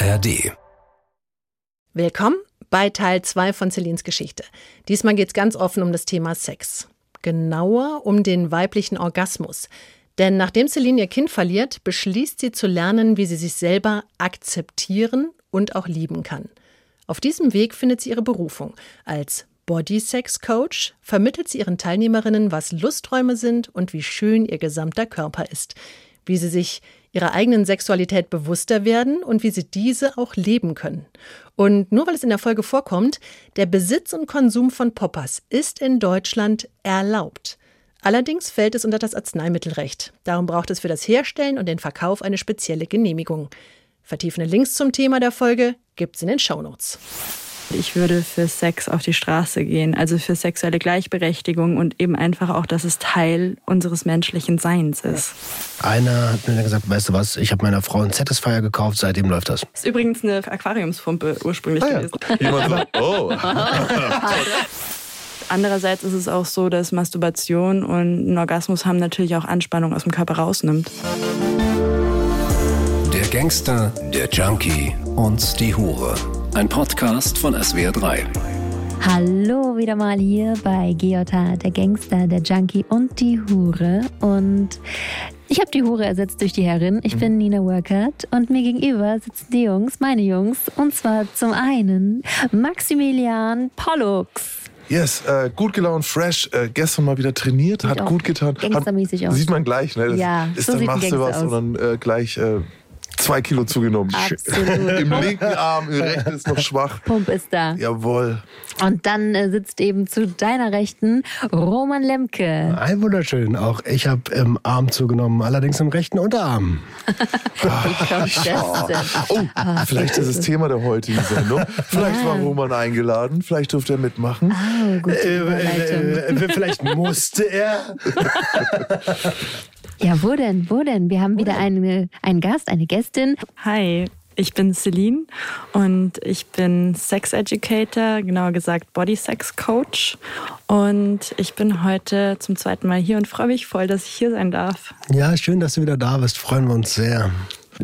ARD. Willkommen bei Teil 2 von Celines Geschichte. Diesmal geht es ganz offen um das Thema Sex. Genauer um den weiblichen Orgasmus. Denn nachdem Celine ihr Kind verliert, beschließt sie zu lernen, wie sie sich selber akzeptieren und auch lieben kann. Auf diesem Weg findet sie ihre Berufung. Als Body Sex Coach vermittelt sie ihren Teilnehmerinnen, was Lusträume sind und wie schön ihr gesamter Körper ist, wie sie sich ihrer eigenen Sexualität bewusster werden und wie sie diese auch leben können. Und nur weil es in der Folge vorkommt, der Besitz und Konsum von Poppers ist in Deutschland erlaubt. Allerdings fällt es unter das Arzneimittelrecht. Darum braucht es für das Herstellen und den Verkauf eine spezielle Genehmigung. Vertiefende Links zum Thema der Folge gibt's in den Shownotes. Ich würde für Sex auf die Straße gehen, also für sexuelle Gleichberechtigung und eben einfach auch, dass es Teil unseres menschlichen Seins ist. Einer hat mir gesagt, weißt du was, ich habe meiner Frau ein Satisfier gekauft, seitdem läuft das. Das ist übrigens eine Aquariumspumpe ursprünglich Ah ja. gewesen. Jemand sagt, oh. Andererseits ist es auch so, dass Masturbation und ein Orgasmus haben natürlich auch Anspannung aus dem Körper rausnimmt. Der Gangster, der Junkie und die Hure. Ein Podcast von SWR3. Hallo wieder mal hier bei GJ, der Gangster, der Junkie und die Hure. Und ich habe die Hure ersetzt durch die Herrin. Ich bin Nina Workert und mir gegenüber sitzen die Jungs, meine Jungs. Und zwar zum einen Maximilian Pollux. Yes, äh, gut gelaunt, fresh. Äh, gestern mal wieder trainiert, hat auch gut getan. gangstermäßig hat, aus. Sieht man gleich, ne? Das Ja, ist, so dann sieht ein machst du was aus. und dann äh, gleich äh, zwei Kilo zugenommen. Absolut. Im linken Arm, im rechten ist noch schwach. Pump ist da. Jawohl. Und dann äh, sitzt eben zu deiner Rechten Roman Lemke. Ein wunderschön. Auch ich habe im Arm zugenommen, allerdings im rechten Unterarm. Das denn? Oh, vielleicht ist das Thema der heutigen Sendung. Vielleicht war Roman eingeladen, vielleicht durfte er mitmachen. Oh, gute Äh, Überleitung. äh, äh, vielleicht musste er. Ja, wo denn? Wo denn? Wir haben wieder eine, einen Gast, eine Gästin. Hi, ich bin Celine und ich bin Sex Educator, genauer gesagt Body Sex Coach. Und ich bin heute zum zweiten Mal hier und freue mich voll, dass ich hier sein darf. Ja, schön, dass du wieder da bist. Freuen wir uns sehr.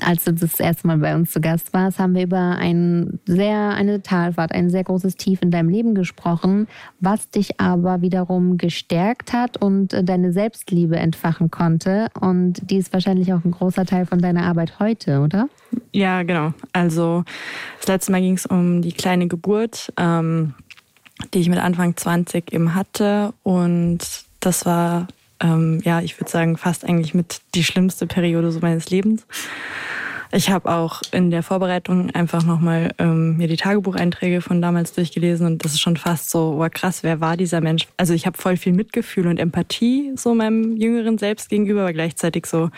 Als du das erste Mal bei uns zu Gast warst, haben wir über ein sehr, eine Talfahrt, ein sehr großes Tief in deinem Leben gesprochen, was dich aber wiederum gestärkt hat und äh, deine Selbstliebe entfachen konnte. Und die ist wahrscheinlich auch ein großer Teil von deiner Arbeit heute, oder? Ja, genau. Also das letzte Mal ging es um die kleine Geburt, ähm, die ich mit Anfang 20 eben hatte. Und das war, ähm, ja, ich würde sagen, fast eigentlich mit die schlimmste Periode so meines Lebens. Ich habe auch in der Vorbereitung einfach nochmal ähm, mir die Tagebucheinträge von damals durchgelesen und das ist schon fast so, oh krass, wer war dieser Mensch? Also ich habe voll viel Mitgefühl und Empathie so meinem jüngeren Selbst gegenüber, aber gleichzeitig so,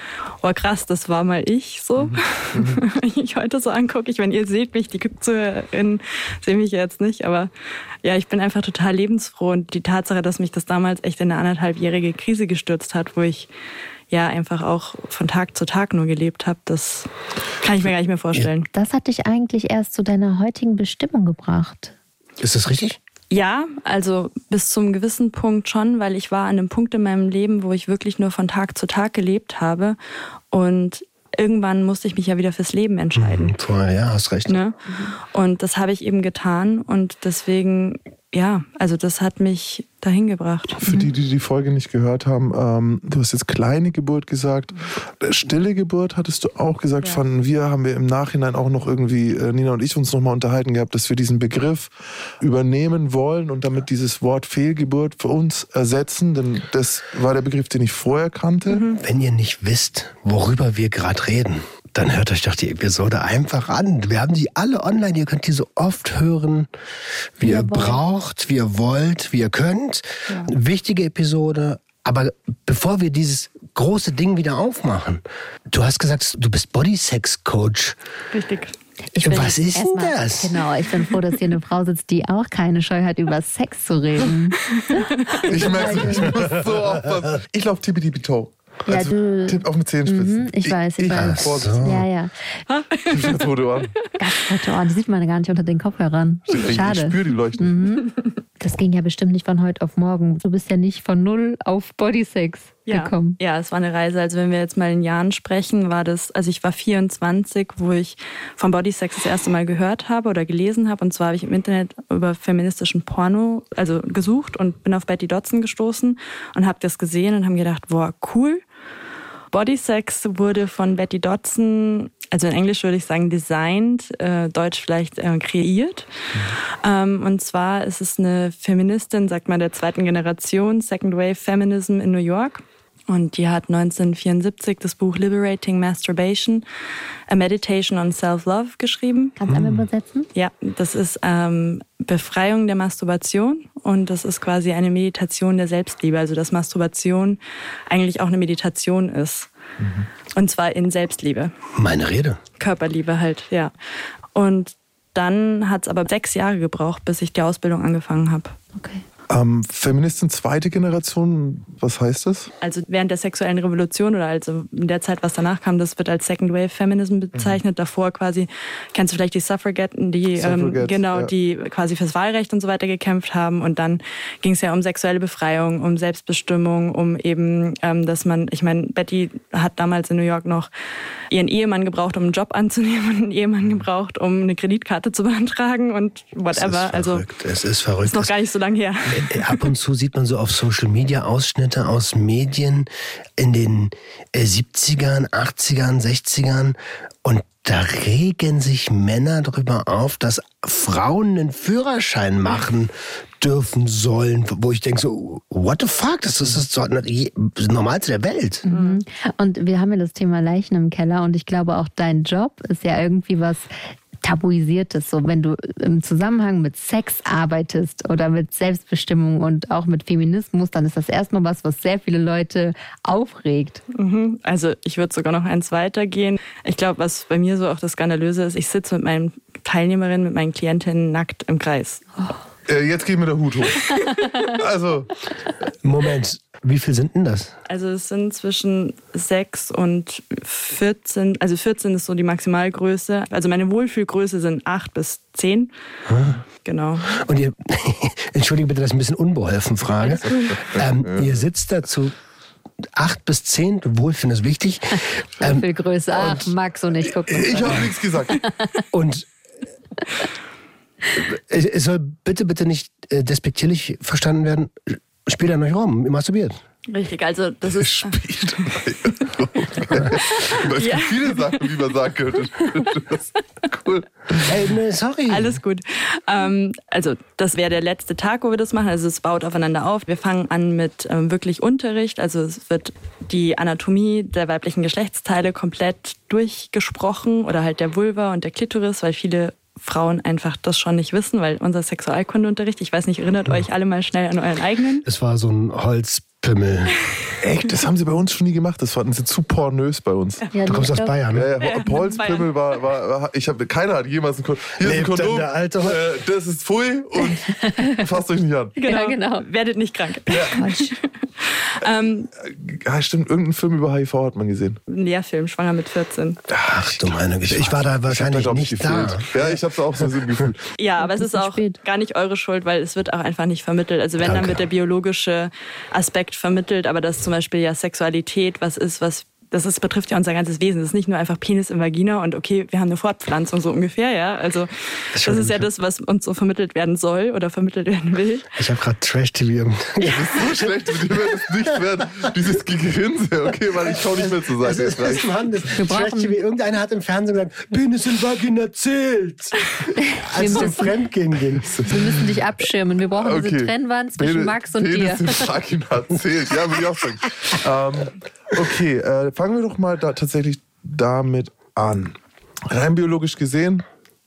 oh krass, das war mal ich so. Wenn ich mich heute so angucke, ich meine, ihr seht mich, die Zuhörerinnen sehen mich jetzt nicht, aber ja, ich bin einfach total lebensfroh und die Tatsache, dass mich das damals echt in eine anderthalbjährige Krise gestürzt hat, wo ich ja einfach auch von Tag zu Tag nur gelebt habe, das kann ich mir gar nicht mehr vorstellen. Das hat dich eigentlich erst zu deiner heutigen Bestimmung gebracht. Ist das richtig? Ja, also bis zum gewissen Punkt schon, weil ich war an einem Punkt in meinem Leben, wo ich wirklich nur von Tag zu Tag gelebt habe und irgendwann musste ich mich ja wieder fürs Leben entscheiden. Vorher, ja, hast recht. Ne? Und das habe ich eben getan und deswegen, ja, also das hat mich dahin gebracht. Für die, die die Folge nicht gehört haben, ähm, du hast jetzt kleine Geburt gesagt. Stille Geburt hattest du auch gesagt. Ja. Fanden wir, haben wir im Nachhinein auch noch irgendwie, äh, Nina und ich, uns nochmal unterhalten gehabt, dass wir diesen Begriff übernehmen wollen und damit dieses Wort Fehlgeburt für uns ersetzen. Denn das war der Begriff, den ich vorher kannte. Wenn ihr nicht wisst, worüber wir gerade reden, dann hört euch doch die Episode einfach an. Wir haben die alle online. Ihr könnt die so oft hören, wie ihr braucht, wie ihr wollt, wie ihr könnt. Wichtige Episode. Aber bevor wir dieses große Ding wieder aufmachen, du hast gesagt, du bist Bodysex-Coach. Richtig. Ich bin Was ist denn das? Genau, ich bin froh, dass hier eine Frau sitzt, die auch keine Scheu hat, über Sex zu reden. Ich merke, ich muss so aufpassen. Ich laufe tippity-toe. Ja, Also, du- Tipp auf mit Zehenspitzen. Mhm, ich weiß, ich weiß. Vorsicht. So. Ja, ja. Ich. Ganz rote Ohren, die sieht man gar nicht unter den Kopfhörern. Ich, ich Schade. spüre die Leuchten. Das ging ja bestimmt nicht von heute auf morgen. Du bist ja nicht von null auf Bodysex ja. gekommen. Ja, es war eine Reise. Also wenn wir jetzt mal in Jahren sprechen, war das, also ich war 24, wo ich von Bodysex das erste Mal gehört habe oder gelesen habe. Und zwar habe ich im Internet über feministischen Porno, also gesucht und bin auf Betty Dodson gestoßen und habe das gesehen und habe gedacht, boah, cool. Bodysex wurde von Betty Dodson, also in Englisch würde ich sagen designed, äh, Deutsch vielleicht äh, kreiert. Mhm. Ähm, und zwar ist es eine Feministin, sagt man, der zweiten Generation, Second Wave Feminism in New York. Und die hat 1974 das Buch Liberating Masturbation, A Meditation on Self-Love geschrieben. Kannst du einmal hm. übersetzen? Ja, das ist ähm, Befreiung der Masturbation und das ist quasi eine Meditation der Selbstliebe. Also dass Masturbation eigentlich auch eine Meditation ist. Mhm. Und zwar in Selbstliebe. Meine Rede. Körperliebe halt, ja. Und dann hat es aber sechs Jahre gebraucht, bis ich die Ausbildung angefangen habe. Okay. Ähm, Feministin zweite Generation, was heißt das? Also während der sexuellen Revolution oder also in der Zeit, was danach kam, das wird als Second Wave Feminism bezeichnet. Mhm. Davor quasi, kennst du vielleicht die Suffragetten, die ähm, genau, ja. die quasi fürs Wahlrecht und so weiter gekämpft haben. Und dann ging es ja um sexuelle Befreiung, um Selbstbestimmung, um eben, ähm, dass man, ich meine, Betty hat damals in New York noch ihren Ehemann gebraucht, um einen Job anzunehmen und einen Ehemann gebraucht, um eine Kreditkarte zu beantragen und whatever. Es ist also es ist verrückt. Ist noch gar nicht so lange her. Äh, ab und zu sieht man so auf Social Media Ausschnitte aus Medien in den 70ern, äh, 80ern, 60ern und da regen sich Männer darüber auf, dass Frauen einen Führerschein machen dürfen sollen, wo ich denke so, what the fuck, das ist das Normalste der Welt. Mhm. Und wir haben ja das Thema Leichen im Keller und ich glaube auch dein Job ist ja irgendwie was Tabuisiertes. So, wenn du im Zusammenhang mit Sex arbeitest oder mit Selbstbestimmung und auch mit Feminismus, dann ist das erstmal was, was sehr viele Leute aufregt. Mhm. Also ich würde sogar noch eins weitergehen. Ich glaube, was bei mir so auch das Skandalöse ist, ich sitze mit meinen Teilnehmerinnen, mit meinen Klientinnen nackt im Kreis. Oh. Äh, jetzt geht mir der Hut hoch. also. Moment, wie viel sind denn das? Also es sind zwischen 6 und 14, also 14 ist so die Maximalgröße. Also meine Wohlfühlgröße sind 8 bis 10. Ah. Genau. Und ihr, entschuldige bitte, das ist ein bisschen unbeholfen Frage. Ähm, ihr sitzt dazu acht bis zehn, Wohlfühlen ist wichtig. Ähm, Wohlfühlgröße, ach, Max und ich gucken. Ich habe nichts gesagt. Und es soll bitte, bitte nicht äh, despektierlich verstanden werden. Spielt an euch rum, masturbiert. Richtig, also das ist. Spielt Es gibt viele Sachen, wie man sagen könnte. cool. Hey, nee, sorry. Alles gut. Ähm, also, das wäre der letzte Tag, wo wir das machen. Also, es baut aufeinander auf. Wir fangen an mit ähm, wirklich Unterricht. Also, es wird die Anatomie der weiblichen Geschlechtsteile komplett durchgesprochen oder halt der Vulva und der Klitoris, weil viele Frauen einfach das schon nicht wissen, weil unser Sexualkundeunterricht, ich weiß nicht, erinnert euch alle mal schnell an euren eigenen? Es war so ein Holzpimmel. Echt? Das haben sie bei uns schon nie gemacht. Das fanden sie zu pornös bei uns. Ja, du kommst aus Bayern, ne? Ja, ja. Holzpimmel war, war, war, ich habe, keiner hat jemals ein Kondom. Hier ist ein Kondom. Der alte äh, das ist Pfui und fasst euch nicht an. Genau, ja, genau. Werdet nicht krank. Ja. ähm, ja, stimmt, irgendein Film über HIV hat man gesehen. Ein Lehrfilm, schwanger mit 14. Ach du meine Güte. Ich war da wahrscheinlich da, nicht da. Ja, ich habe es auch so gefühlt. Ja, aber es ist auch gar nicht eure Schuld, weil es wird auch einfach nicht vermittelt. Also wenn, Danke. dann wird der biologische Aspekt vermittelt, aber dass zum Beispiel ja Sexualität was ist, was das ist, betrifft ja unser ganzes Wesen. Das ist nicht nur einfach Penis im Vagina und okay, wir haben eine Fortpflanzung so ungefähr, ja. Also das, das ist ja das, was uns so vermittelt werden soll oder vermittelt werden will. Ich habe gerade Trash-TV. Das ist so schlecht, mit dir wird es nicht werden. Dieses Gegrinse, okay, weil ich schau nicht mehr zur Seite. Das ist, Mann, das Trash-TV. Irgendeiner hat im Fernsehen gesagt, Penis in Vagina zählt. Als es um Fremdgehen ging. Wir müssen dich abschirmen. Wir brauchen okay. diese Trennwand zwischen Penis, Max und Penis dir. Penis in Vagina zählt. Ja, würde ich auch sagen. Ähm, Okay, äh, fangen wir doch mal da tatsächlich damit an. Rein biologisch gesehen,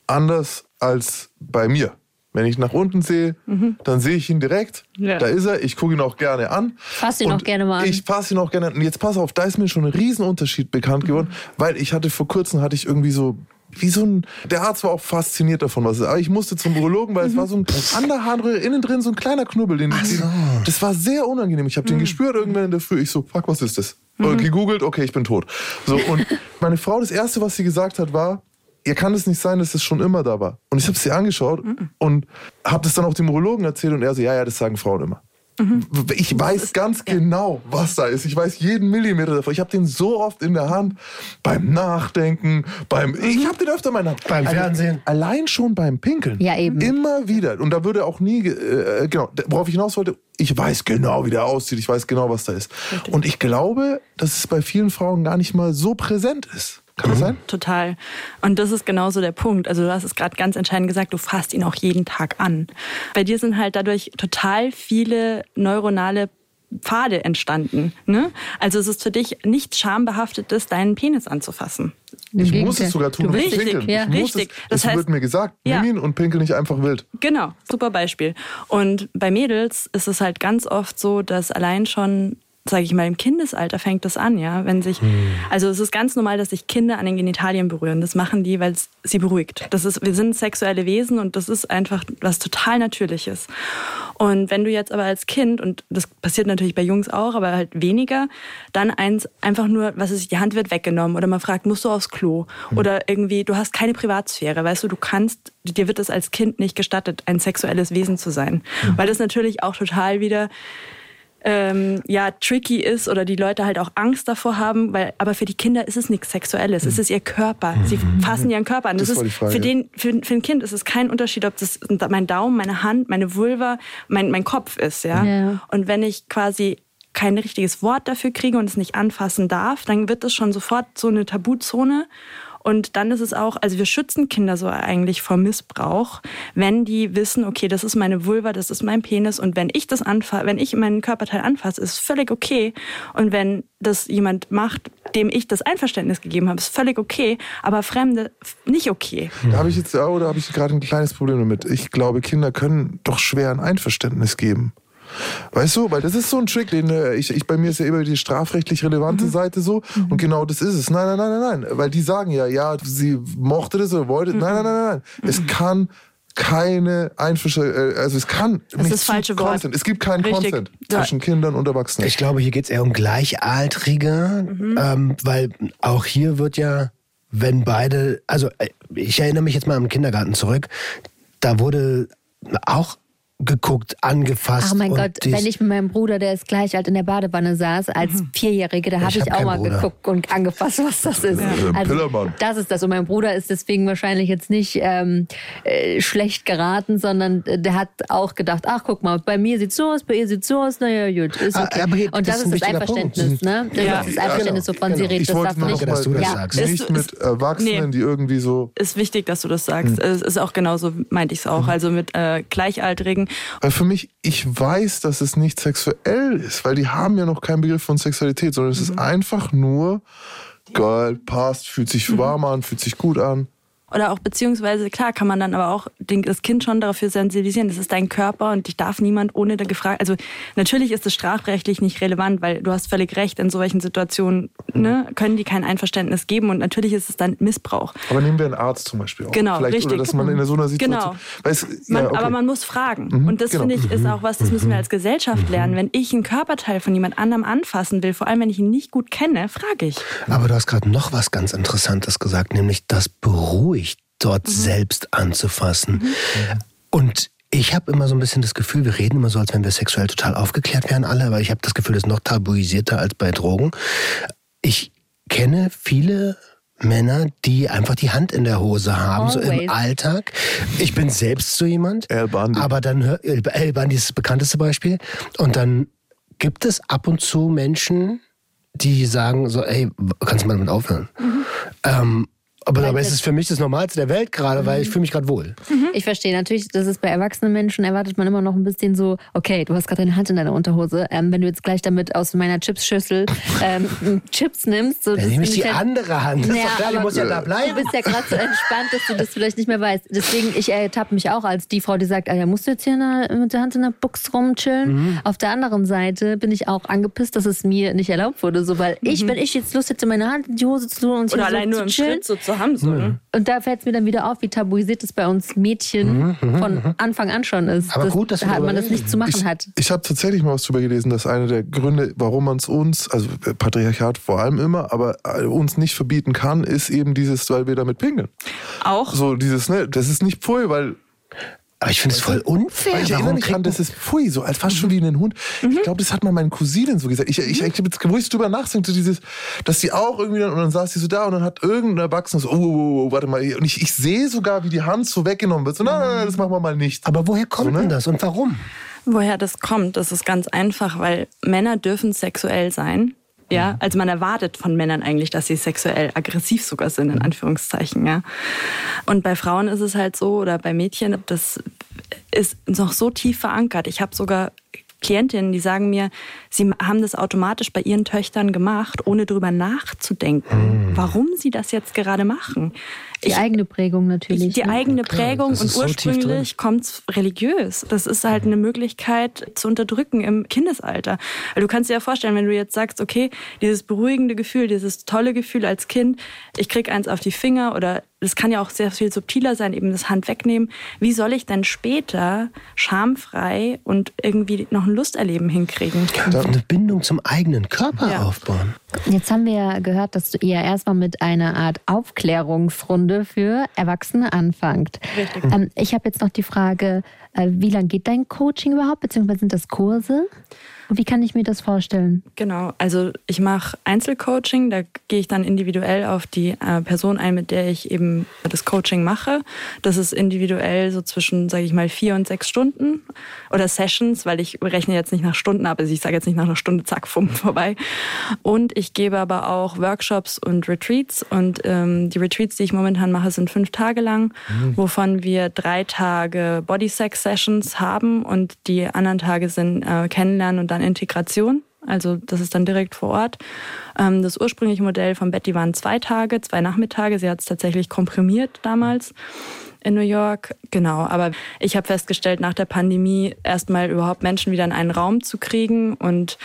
anders als bei mir. Wenn ich nach unten sehe, mhm. dann sehe ich ihn direkt. Ja. Da ist er. Ich gucke ihn auch gerne an. Fass ihn auch gerne mal an. Ich fasse ihn auch gerne an. Und jetzt pass auf, da ist mir schon ein Riesenunterschied bekannt geworden, mhm. weil ich hatte vor kurzem hatte ich irgendwie so wie so ein, der Arzt war auch fasziniert davon, was es ist. Aber ich musste zum Urologen, weil mhm. es war so ein an der Harnröhre innen drin so ein kleiner Knubbel. Den, so. den, das war sehr unangenehm. Ich habe mhm. den gespürt irgendwann in der Früh. Ich so, fuck, was ist das? Mhm. Gegoogelt, okay, ich bin tot. So, und meine Frau, das Erste, was sie gesagt hat, war, ja, kann es nicht sein, dass es schon immer da war? Und ich habe es angeschaut mhm. und habe das dann auch dem Urologen erzählt und er so, ja, ja, das sagen Frauen immer. Mhm. Ich weiß ist, ganz ja. genau, was da ist. Ich weiß jeden Millimeter davon. Ich habe den so oft in der Hand beim Nachdenken, beim. Ich mhm. habe den öfter in meiner Hand. Beim Fernsehen. Allein schon beim Pinkeln. Ja, eben. Immer wieder. Und da würde auch nie. Äh, genau, worauf ich hinaus wollte, ich weiß genau, wie der aussieht. Ich weiß genau, was da ist. Richtig. Und ich glaube, dass es bei vielen Frauen gar nicht mal so präsent ist. Kann das sein? Total. Und das ist genauso der Punkt. Also du hast es gerade ganz entscheidend gesagt, du fasst ihn auch jeden Tag an. Bei dir sind halt dadurch total viele neuronale Pfade entstanden. Ne? Also es ist für dich nichts schambehaftetes, deinen Penis anzufassen. Ich muss es sogar tun, du willst pinkeln. Ja. Ich Richtig. Es, das heißt, wird mir gesagt, ja. nimm ihn und pinkel nicht einfach wild. Genau, super Beispiel. Und bei Mädels ist es halt ganz oft so, dass allein schon sage ich mal, im Kindesalter fängt das an, ja. Wenn sich, hm. also es ist ganz normal, dass sich Kinder an den Genitalien berühren. Das machen die, weil es sie beruhigt. Das ist, wir sind sexuelle Wesen und das ist einfach was total Natürliches. Und wenn du jetzt aber als Kind, und das passiert natürlich bei Jungs auch, aber halt weniger, dann eins einfach nur, was ist, die Hand wird weggenommen oder man fragt, musst du aufs Klo? Hm. Oder irgendwie, du hast keine Privatsphäre, weißt du, du kannst, dir wird es als Kind nicht gestattet, ein sexuelles Wesen zu sein. Hm. Weil das natürlich auch total wieder ähm, ja tricky ist oder die Leute halt auch Angst davor haben, weil aber für die Kinder ist es nichts Sexuelles, es ist ihr Körper. Sie mhm. fassen ihren Körper an. Das, das ist für den für, für ein Kind ist es kein Unterschied, ob das mein Daumen, meine Hand, meine Vulva, mein mein Kopf ist, ja. ja. Und wenn ich quasi kein richtiges Wort dafür kriege und es nicht anfassen darf, dann wird es schon sofort so eine Tabuzone und dann ist es auch, also wir schützen Kinder so eigentlich vor Missbrauch, wenn die wissen, okay, das ist meine Vulva, das ist mein Penis und wenn ich das anfasse, wenn ich meinen Körperteil anfasse, ist völlig okay. Und wenn das jemand macht, dem ich das Einverständnis gegeben habe, ist völlig okay, aber Fremde nicht okay. Da habe ich jetzt, oder habe ich gerade ein kleines Problem damit. Ich glaube, Kinder können doch schwer ein Einverständnis geben. Weißt du, weil das ist so ein Trick, den äh, ich, ich bei mir ist ja immer die strafrechtlich relevante mhm. Seite so mhm. und genau das ist es. Nein, nein, nein, nein, nein, weil die sagen ja, ja, sie mochte das oder wollte. Mhm. Nein, nein, nein, nein, nein. Es mhm. kann keine Einfische, äh, also es kann das nicht ist falsche Content. Wort. Es gibt keinen Richtig. Content zwischen Kindern und Erwachsenen. Ich glaube, hier geht es eher um Gleichaltrige, mhm. ähm, weil auch hier wird ja, wenn beide, also äh, ich erinnere mich jetzt mal am Kindergarten zurück, da wurde auch geguckt, angefasst. Oh mein Gott, wenn ich mit meinem Bruder, der ist gleich alt in der Badewanne saß, als mhm. Vierjährige, da habe ich, ich hab auch mal Bruder. geguckt und angefasst, was das ist. Ja. Also, das ist das. Und mein Bruder ist deswegen wahrscheinlich jetzt nicht ähm, äh, schlecht geraten, sondern äh, der hat auch gedacht, ach guck mal, bei mir sieht's so aus, bei ihr sieht's so aus, naja gut. Ist ah, okay. Ah, und das, das ist das Einverständnis, ne? Das ja. ist das Einverständnis, ja, genau. wovon genau. sie redet. Ich das darf nicht, dass du das ja. sagst. Nicht mit Erwachsenen, nee. die irgendwie so... Ist wichtig, dass du das sagst. Hm. Es ist auch genauso, meinte ich es auch. Hm. Also mit äh, Gleichaltrigen. Weil für mich ich weiß, dass es nicht sexuell ist, weil die haben ja noch keinen Begriff von Sexualität, sondern es mhm. ist einfach nur geil, passt, fühlt sich mhm. warm an, fühlt sich gut an. Oder auch beziehungsweise, klar, kann man dann aber auch das Kind schon dafür sensibilisieren, das ist dein Körper und dich darf niemand ohne da gefragt. Also natürlich ist es strafrechtlich nicht relevant, weil du hast völlig recht, in solchen Situationen ne, können die kein Einverständnis geben und natürlich ist es dann Missbrauch. Aber nehmen wir einen Arzt zum Beispiel auch. Genau, Vielleicht, richtig. Oder dass man in so einer Situation. Genau. Weiß, ja, okay. Aber man muss fragen. Mhm, und das genau. finde ich ist auch was, das müssen wir als Gesellschaft mhm. lernen. Wenn ich einen Körperteil von jemand anderem anfassen will, vor allem wenn ich ihn nicht gut kenne, frage ich. Aber du hast gerade noch was ganz Interessantes gesagt, nämlich das beruhigt dort mhm. selbst anzufassen. Mhm. Und ich habe immer so ein bisschen das Gefühl, wir reden immer so, als wenn wir sexuell total aufgeklärt wären alle, aber ich habe das Gefühl, das ist noch tabuisierter als bei Drogen. Ich kenne viele Männer, die einfach die Hand in der Hose haben, Always. so im Alltag. Ich bin selbst so jemand. El Bandi. Aber dann El Bandi ist das bekannteste Beispiel. Und dann gibt es ab und zu Menschen, die sagen so, ey, kannst du mal damit aufhören? Mhm. Ähm, aber dabei ist es für mich das Normalste der Welt gerade, weil ich fühle mich gerade wohl. Mhm. Ich verstehe natürlich, das ist bei erwachsenen Menschen, erwartet man immer noch ein bisschen so, okay, du hast gerade deine Hand in deiner Unterhose. Ähm, wenn du jetzt gleich damit aus meiner Chipsschüssel ähm, Chips nimmst. So, Dann nehme ich die halt, andere Hand. Das ja, ist doch klar, die muss ja da bleiben. Du bist ja gerade so entspannt, dass du das vielleicht nicht mehr weißt. Deswegen, ich ertappe mich auch als die Frau, die sagt, ah, ja, musst du jetzt hier der, mit der Hand in der Box rumchillen? Mhm. Auf der anderen Seite bin ich auch angepisst, dass es mir nicht erlaubt wurde. So, weil ich, mhm. wenn ich jetzt Lust hätte, meine Hand in die Hose zu tun und Oder hier allein so nur zu chillen, Schritt so zu haben. So, ne? Und da fällt es mir dann wieder auf, wie tabuisiert es bei uns Mädchen von Anfang an schon ist. Aber gut, dass man das nicht zu machen Ich, hat. ich habe tatsächlich mal was drüber gelesen, dass einer der Gründe, warum man es uns, also Patriarchat vor allem immer, aber äh, uns nicht verbieten kann, ist eben dieses, weil wir damit pingeln. Auch So dieses, ne, das ist nicht pfui, weil Aber ich finde es voll unfair. Weil ich erinnere mich dran, das ist pfui, so als fast schon wie ein Hund. Ich glaube, das hat mal meine Cousine so gesagt. Ich, ich, ich hab jetzt, wo ich drüber nachdenke, so dieses, dass sie auch irgendwie dann, und dann saß sie so da und dann hat irgendein Erwachsener so, oh, oh, oh, warte mal, und ich, ich sehe sogar, wie die Hand so weggenommen wird. So, nein, nein, nein, das machen wir mal nicht. Aber woher kommt So, ne? denn das und warum? Woher das kommt, das ist ganz einfach, weil Männer dürfen sexuell sein. Ja, also man erwartet von Männern eigentlich, dass sie sexuell aggressiv sogar sind, in Anführungszeichen, ja. Und bei Frauen ist es halt so, oder bei Mädchen, das ist noch so tief verankert. Ich habe sogar Klientinnen, die sagen mir, sie haben das automatisch bei ihren Töchtern gemacht, ohne drüber nachzudenken, warum sie das jetzt gerade machen. Die eigene Prägung natürlich. Die ne? eigene Prägung das und ist so ursprünglich kommt's religiös. Das ist halt eine Möglichkeit zu unterdrücken im Kindesalter. Weil du kannst dir ja vorstellen, wenn du jetzt sagst, okay, dieses beruhigende Gefühl, dieses tolle Gefühl als Kind, ich krieg eins auf die Finger oder das kann ja auch sehr viel subtiler sein, eben das Hand wegnehmen. Wie soll ich denn später schamfrei und irgendwie noch ein Lusterleben hinkriegen? Eine Bindung zum eigenen Körper Ja. aufbauen. Jetzt haben wir ja gehört, dass ihr erstmal mit einer Art Aufklärungsrunde für Erwachsene anfangt. Richtig. Ähm, ich habe jetzt noch die Frage, wie lang geht dein Coaching überhaupt, beziehungsweise sind das Kurse? Und wie kann ich mir das vorstellen? Genau, also ich mache Einzelcoaching, da gehe ich dann individuell auf die äh, Person ein, mit der ich eben das Coaching mache. Das ist individuell so zwischen, sage ich mal, vier und sechs Stunden oder Sessions, weil ich rechne jetzt nicht nach Stunden ab, also ich sage jetzt nicht nach einer Stunde, zack, fumm, vorbei. Und ich gebe aber auch Workshops und Retreats und ähm, die Retreats, die ich momentan mache, sind fünf Tage lang, wovon wir drei Tage Body-Sex-Sessions haben und die anderen Tage sind äh, Kennenlernen und dann Integration. Also das ist dann direkt vor Ort. Ähm, das ursprüngliche Modell von Betty waren zwei Tage, zwei Nachmittage. Sie hat es tatsächlich komprimiert damals in New York. Genau, aber ich habe festgestellt, nach der Pandemie erstmal überhaupt Menschen wieder in einen Raum zu kriegen und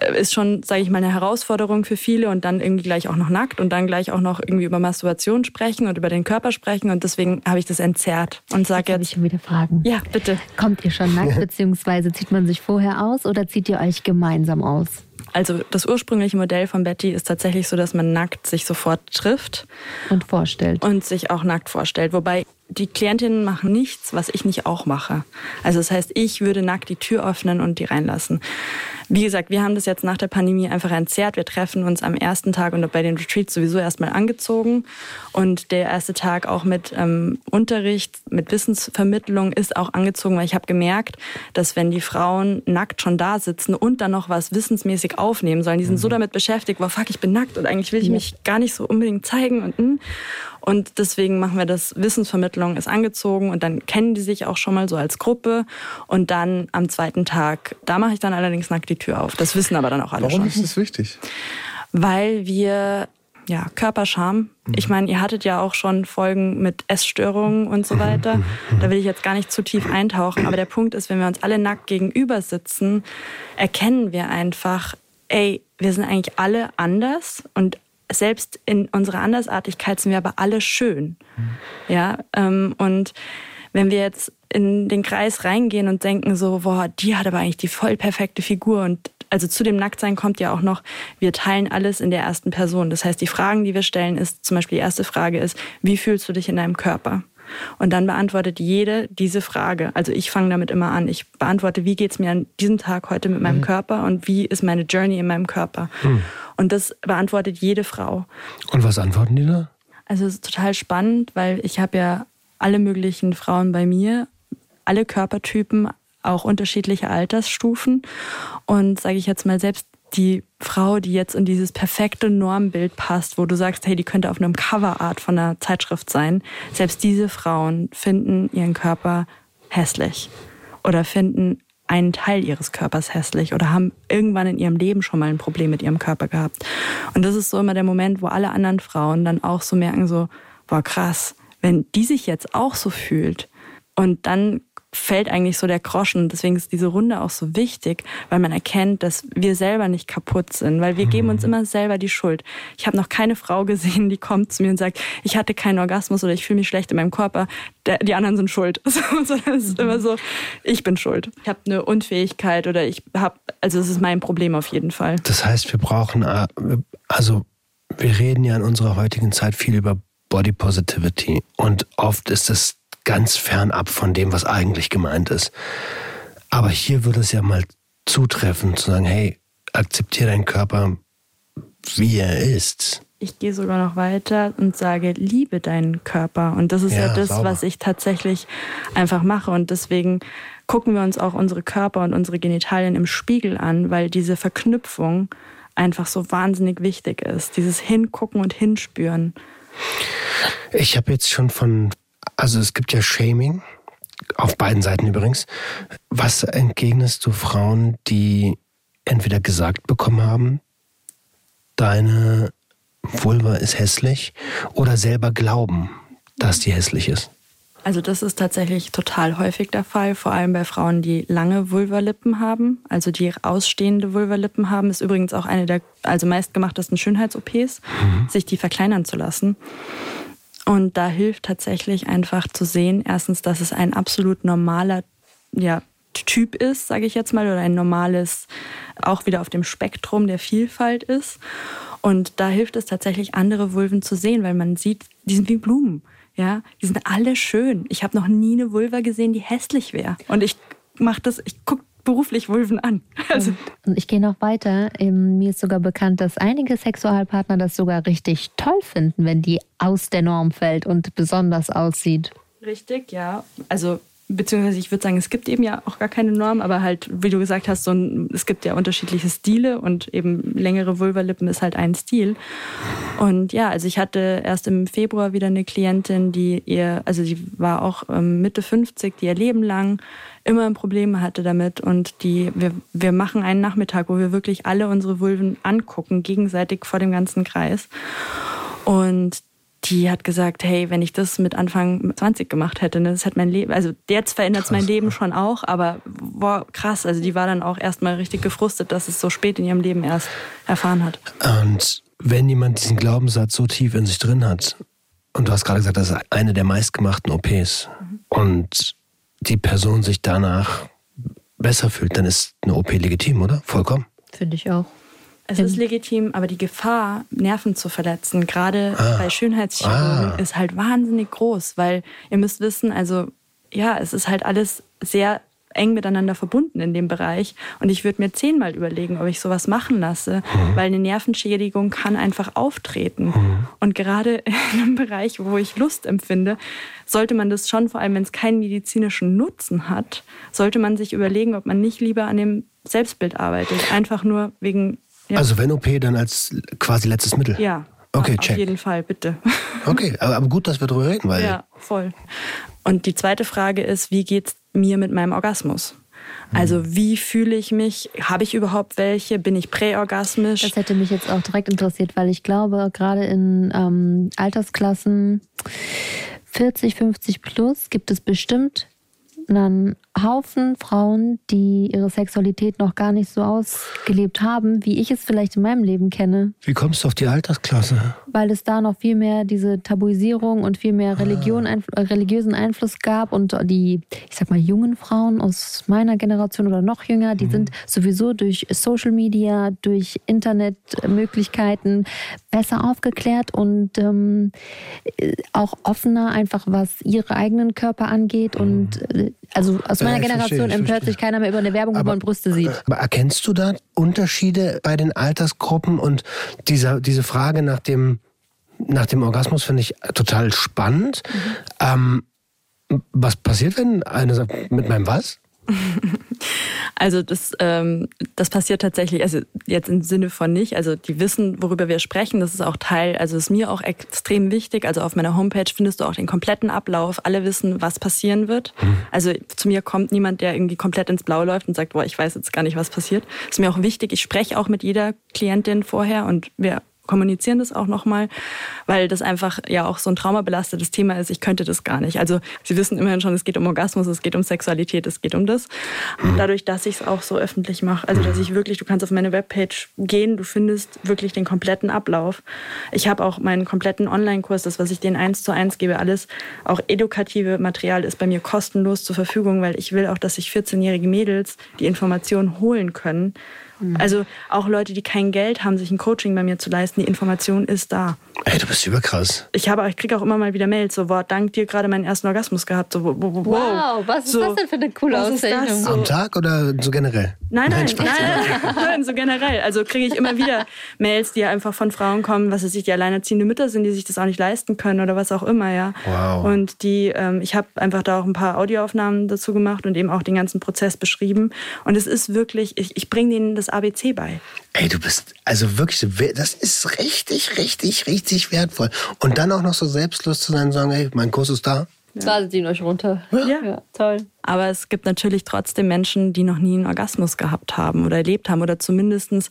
äh, ist schon, sage ich mal, eine Herausforderung für viele und dann irgendwie gleich auch noch nackt und dann gleich auch noch irgendwie über Masturbation sprechen und über den Körper sprechen und deswegen habe ich das entzerrt und sage Habe ich jetzt, schon wieder Fragen. ja, bitte. Kommt ihr schon nackt, beziehungsweise zieht man sich vorher aus oder zieht ihr euch gemeinsam aus? Also das ursprüngliche Modell von Betty ist tatsächlich so, dass man nackt sich sofort trifft Und vorstellt. und sich auch nackt vorstellt. Wobei die Klientinnen machen nichts, was ich nicht auch mache. Also das heißt, ich würde nackt die Tür öffnen und die reinlassen. Wie gesagt, wir haben das jetzt nach der Pandemie einfach entzerrt. Wir treffen uns am ersten Tag und bei den Retreats sowieso erstmal angezogen. Und der erste Tag auch mit ähm, Unterricht, mit Wissensvermittlung ist auch angezogen, weil ich habe gemerkt, dass wenn die Frauen nackt schon da sitzen und dann noch was wissensmäßig aufnehmen sollen, die sind so damit beschäftigt, wow, fuck, ich bin nackt und eigentlich will ich mich gar nicht so unbedingt zeigen und mm. Und deswegen machen wir das Wissensvermittlung ist angezogen und dann kennen die sich auch schon mal so als Gruppe und dann am zweiten Tag, da mache ich dann allerdings nackt die Tür auf. Das wissen aber dann auch alle Warum schon. ist das wichtig? Weil wir ja, Körperscham. Ich meine, ihr hattet ja auch schon Folgen mit Essstörungen und so weiter. Da will ich jetzt gar nicht zu tief eintauchen. Aber der Punkt ist, wenn wir uns alle nackt gegenüber sitzen, erkennen wir einfach, ey, wir sind eigentlich alle anders und selbst in unserer Andersartigkeit sind wir aber alle schön. Ja, ähm, und wenn wir jetzt in den Kreis reingehen und denken so, boah, die hat aber eigentlich die voll perfekte Figur und also zu dem Nacktsein kommt ja auch noch, wir teilen alles in der ersten Person. Das heißt, die Fragen, die wir stellen, ist zum Beispiel die erste Frage ist, wie fühlst du dich in deinem Körper? Und dann beantwortet jede diese Frage. Also ich fange damit immer an. Ich beantworte, wie geht's mir an diesem Tag heute mit meinem Körper und wie ist meine Journey in meinem Körper? Und das beantwortet jede Frau. Und was antworten die da? Also es ist total spannend, weil ich habe ja alle möglichen Frauen bei mir, alle Körpertypen, auch unterschiedliche Altersstufen. Und sage ich jetzt mal, selbst die Frau, die jetzt in dieses perfekte Normbild passt, wo du sagst, hey, die könnte auf einem Coverart von einer Zeitschrift sein, selbst diese Frauen finden ihren Körper hässlich oder finden einen Teil ihres Körpers hässlich oder haben irgendwann in ihrem Leben schon mal ein Problem mit ihrem Körper gehabt. Und das ist so immer der Moment, wo alle anderen Frauen dann auch so merken, so, boah, krass, wenn die sich jetzt auch so fühlt und dann fällt eigentlich so der Groschen. Deswegen ist diese Runde auch so wichtig, weil man erkennt, dass wir selber nicht kaputt sind, weil wir geben uns mhm. immer selber die Schuld. Ich habe noch keine Frau gesehen, die kommt zu mir und sagt, ich hatte keinen Orgasmus oder ich fühle mich schlecht in meinem Körper. Der, die anderen sind schuld. So, das ist immer so, ich bin schuld. Ich habe eine Unfähigkeit oder ich habe, also es ist mein Problem auf jeden Fall. Das heißt, wir brauchen, äh, also wir reden ja in unserer heutigen Zeit viel über Body Positivity und oft ist es ganz fernab von dem, was eigentlich gemeint ist. Aber hier würde es ja mal zutreffen, zu sagen, hey, akzeptiere deinen Körper, wie er ist. Ich gehe sogar noch weiter und sage, liebe deinen Körper. Und das ist ja, ja das, sauber. was ich tatsächlich einfach mache. Und deswegen gucken wir uns auch unsere Körper und unsere Genitalien im Spiegel an, weil diese Verknüpfung einfach so wahnsinnig wichtig ist. Dieses Hingucken und Hinspüren. Ich habe jetzt schon von also es gibt ja Shaming, auf beiden Seiten übrigens. Was entgegnest du Frauen, die entweder gesagt bekommen haben, deine Vulva ist hässlich, oder selber glauben, dass die hässlich ist? Also das ist tatsächlich total häufig der Fall, vor allem bei Frauen, die lange Vulvalippen haben, also die ausstehende Vulvalippen haben, ist übrigens auch eine der also meistgemachtesten Schönheits-OPs, mhm. sich die verkleinern zu lassen. Und da hilft tatsächlich einfach zu sehen, erstens, dass es ein absolut normaler ja, Typ ist, sage ich jetzt mal, oder ein normales, auch wieder auf dem Spektrum der Vielfalt ist. Und da hilft es tatsächlich, andere Vulven zu sehen, weil man sieht, die sind wie Blumen. Ja, die sind alle schön. Ich habe noch nie eine Vulva gesehen, die hässlich wäre. Und ich mache das, ich gucke beruflich Vulven an. Also. Und ich gehe noch weiter. Mir ist sogar bekannt, dass einige Sexualpartner das sogar richtig toll finden, wenn die aus der Norm fällt und besonders aussieht. Richtig, ja. Also beziehungsweise ich würde sagen, es gibt eben ja auch gar keine Norm, aber halt, wie du gesagt hast, so ein, es gibt ja unterschiedliche Stile und eben längere Vulvalippen ist halt ein Stil. Und ja, also ich hatte erst im Februar wieder eine Klientin, die ihr, also sie war auch ähm, Mitte 50, die ihr Leben lang immer ein Problem hatte damit und die, wir, wir machen einen Nachmittag, wo wir wirklich alle unsere Vulven angucken, gegenseitig vor dem ganzen Kreis. Und die hat gesagt, hey, wenn ich das mit Anfang 20 gemacht hätte, ne, das hat mein Leben, also jetzt verändert es mein Leben schon auch, aber boah, krass, also die war dann auch erstmal richtig gefrustet, dass es so spät in ihrem Leben erst erfahren hat. Und wenn jemand diesen Glaubenssatz so tief in sich drin hat, und du hast gerade gesagt, das ist eine der meistgemachten OPs, mhm. und die Person sich danach besser fühlt, dann ist eine OP legitim, oder? Vollkommen. Finde ich auch. Es ist legitim, aber die Gefahr, Nerven zu verletzen, gerade ah. bei Schönheitschirurgen, ah. ist halt wahnsinnig groß, weil ihr müsst wissen, also ja, es ist halt alles sehr eng miteinander verbunden in dem Bereich. Und ich würde mir zehnmal überlegen, ob ich sowas machen lasse, mhm. weil eine Nervenschädigung kann einfach auftreten. Mhm. Und gerade in einem Bereich, wo ich Lust empfinde, sollte man das schon, vor allem wenn es keinen medizinischen Nutzen hat, sollte man sich überlegen, ob man nicht lieber an dem Selbstbild arbeitet. Einfach nur wegen. Ja. Also wenn OP, dann als quasi letztes Mittel. Ja. Okay, check. Auf jeden Fall, bitte. Okay, aber gut, dass wir darüber reden, weil. Ja, voll. Und die zweite Frage ist, wie geht's mir mit meinem Orgasmus? Also mhm. wie fühle ich mich? Habe ich überhaupt welche? Bin ich präorgasmisch? Das hätte mich jetzt auch direkt interessiert, weil ich glaube, gerade in ähm, Altersklassen 40, 50 plus gibt es bestimmt einen Haufen Frauen, die ihre Sexualität noch gar nicht so ausgelebt haben, wie ich es vielleicht in meinem Leben kenne. Wie kommst du auf die Altersklasse? Weil es da noch viel mehr diese Tabuisierung und viel mehr Religion, ah. äh, religiösen Einfluss gab und die, ich sag mal, jungen Frauen aus meiner Generation oder noch jünger, die mhm. sind sowieso durch Social Media, durch Internetmöglichkeiten besser aufgeklärt und ähm, auch offener, einfach was ihre eigenen Körper angeht mhm. und äh, also aus meiner ja, Generation verstehe, empört sich keiner mehr über eine Werbung, wo man Brüste sieht. Aber erkennst du da Unterschiede bei den Altersgruppen und dieser, diese Frage nach dem, nach dem Orgasmus finde ich total spannend. Mhm. Ähm, was passiert, wenn einer sagt, mit meinem was? Also das, ähm, das passiert tatsächlich, also jetzt im Sinne von nicht, also die wissen, worüber wir sprechen, das ist auch Teil, also ist mir auch extrem wichtig, also auf meiner Homepage findest du auch den kompletten Ablauf, alle wissen, was passieren wird. Mhm. Also zu mir kommt niemand, der irgendwie komplett ins Blau läuft und sagt, boah, ich weiß jetzt gar nicht, was passiert. Ist mir auch wichtig, ich spreche auch mit jeder Klientin vorher und wir kommunizieren das auch nochmal, weil das einfach ja auch so ein traumabelastetes Thema ist. Ich könnte das gar nicht. Also Sie wissen immerhin schon, es geht um Orgasmus, es geht um Sexualität, es geht um das. Dadurch, dass ich es auch so öffentlich mache, also dass ich wirklich, du kannst auf meine Webpage gehen, du findest wirklich den kompletten Ablauf. Ich habe auch meinen kompletten Online-Kurs, das, was ich denen eins zu eins gebe, alles, auch edukative Material ist bei mir kostenlos zur Verfügung, weil ich will auch, dass sich 14-jährige Mädels die Informationen holen können Mhm. Also auch Leute, die kein Geld haben, sich ein Coaching bei mir zu leisten, die Information ist da. Ey, du bist überkrass. Ich habe, ich kriege auch immer mal wieder Mails, so, wow, dank dir gerade meinen ersten Orgasmus gehabt. So, wow, wow, wow was ist so, das denn für eine coole Auszeichnung? So. Am Tag oder so generell? Nein, nein, nein, nein, nein, so generell. Also kriege ich immer wieder Mails, die einfach von Frauen kommen, was es sich die alleinerziehende Mütter sind, die sich das auch nicht leisten können oder was auch immer, ja. Wow. Und die, ähm, ich habe einfach da auch ein paar Audioaufnahmen dazu gemacht und eben auch den ganzen Prozess beschrieben. Und es ist wirklich, ich, ich bringe denen das ABC bei. Ey, du bist also wirklich, das ist richtig, richtig, richtig wertvoll. Und dann auch noch so selbstlos zu sein und sagen, ey, mein Kurs ist da. Ja. Ladet ihn euch runter. Ja. ja. toll. Aber es gibt natürlich trotzdem Menschen, die noch nie einen Orgasmus gehabt haben oder erlebt haben oder zumindestens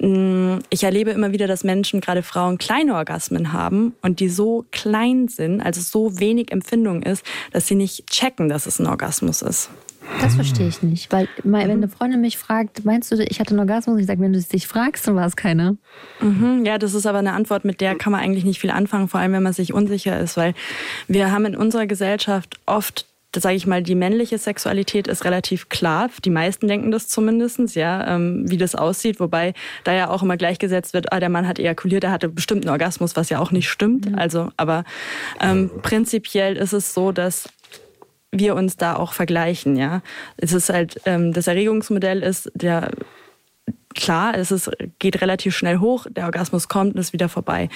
mm, ich erlebe immer wieder, dass Menschen, gerade Frauen, kleine Orgasmen haben und die so klein sind, also so wenig Empfindung ist, dass sie nicht checken, dass es ein Orgasmus ist. Das verstehe ich nicht. Weil, wenn eine Freundin mich fragt, meinst du, ich hatte einen Orgasmus? Ich sage, wenn du es dich fragst, dann war es keiner. Mhm, ja, das ist aber eine Antwort, mit der kann man eigentlich nicht viel anfangen, vor allem wenn man sich unsicher ist, weil wir haben in unserer Gesellschaft oft das sage ich mal, die männliche Sexualität ist relativ klar. Die meisten denken das zumindestens, ja, ähm, wie das aussieht. Wobei da ja auch immer gleichgesetzt wird, ah, der Mann hat ejakuliert, er hatte bestimmt einen Orgasmus, was ja auch nicht stimmt. Also, aber ähm, prinzipiell ist es so, dass wir uns da auch vergleichen. Ja, es ist halt ähm, das Erregungsmodell ist der klar, es ist, geht relativ schnell hoch, der Orgasmus kommt und ist wieder vorbei.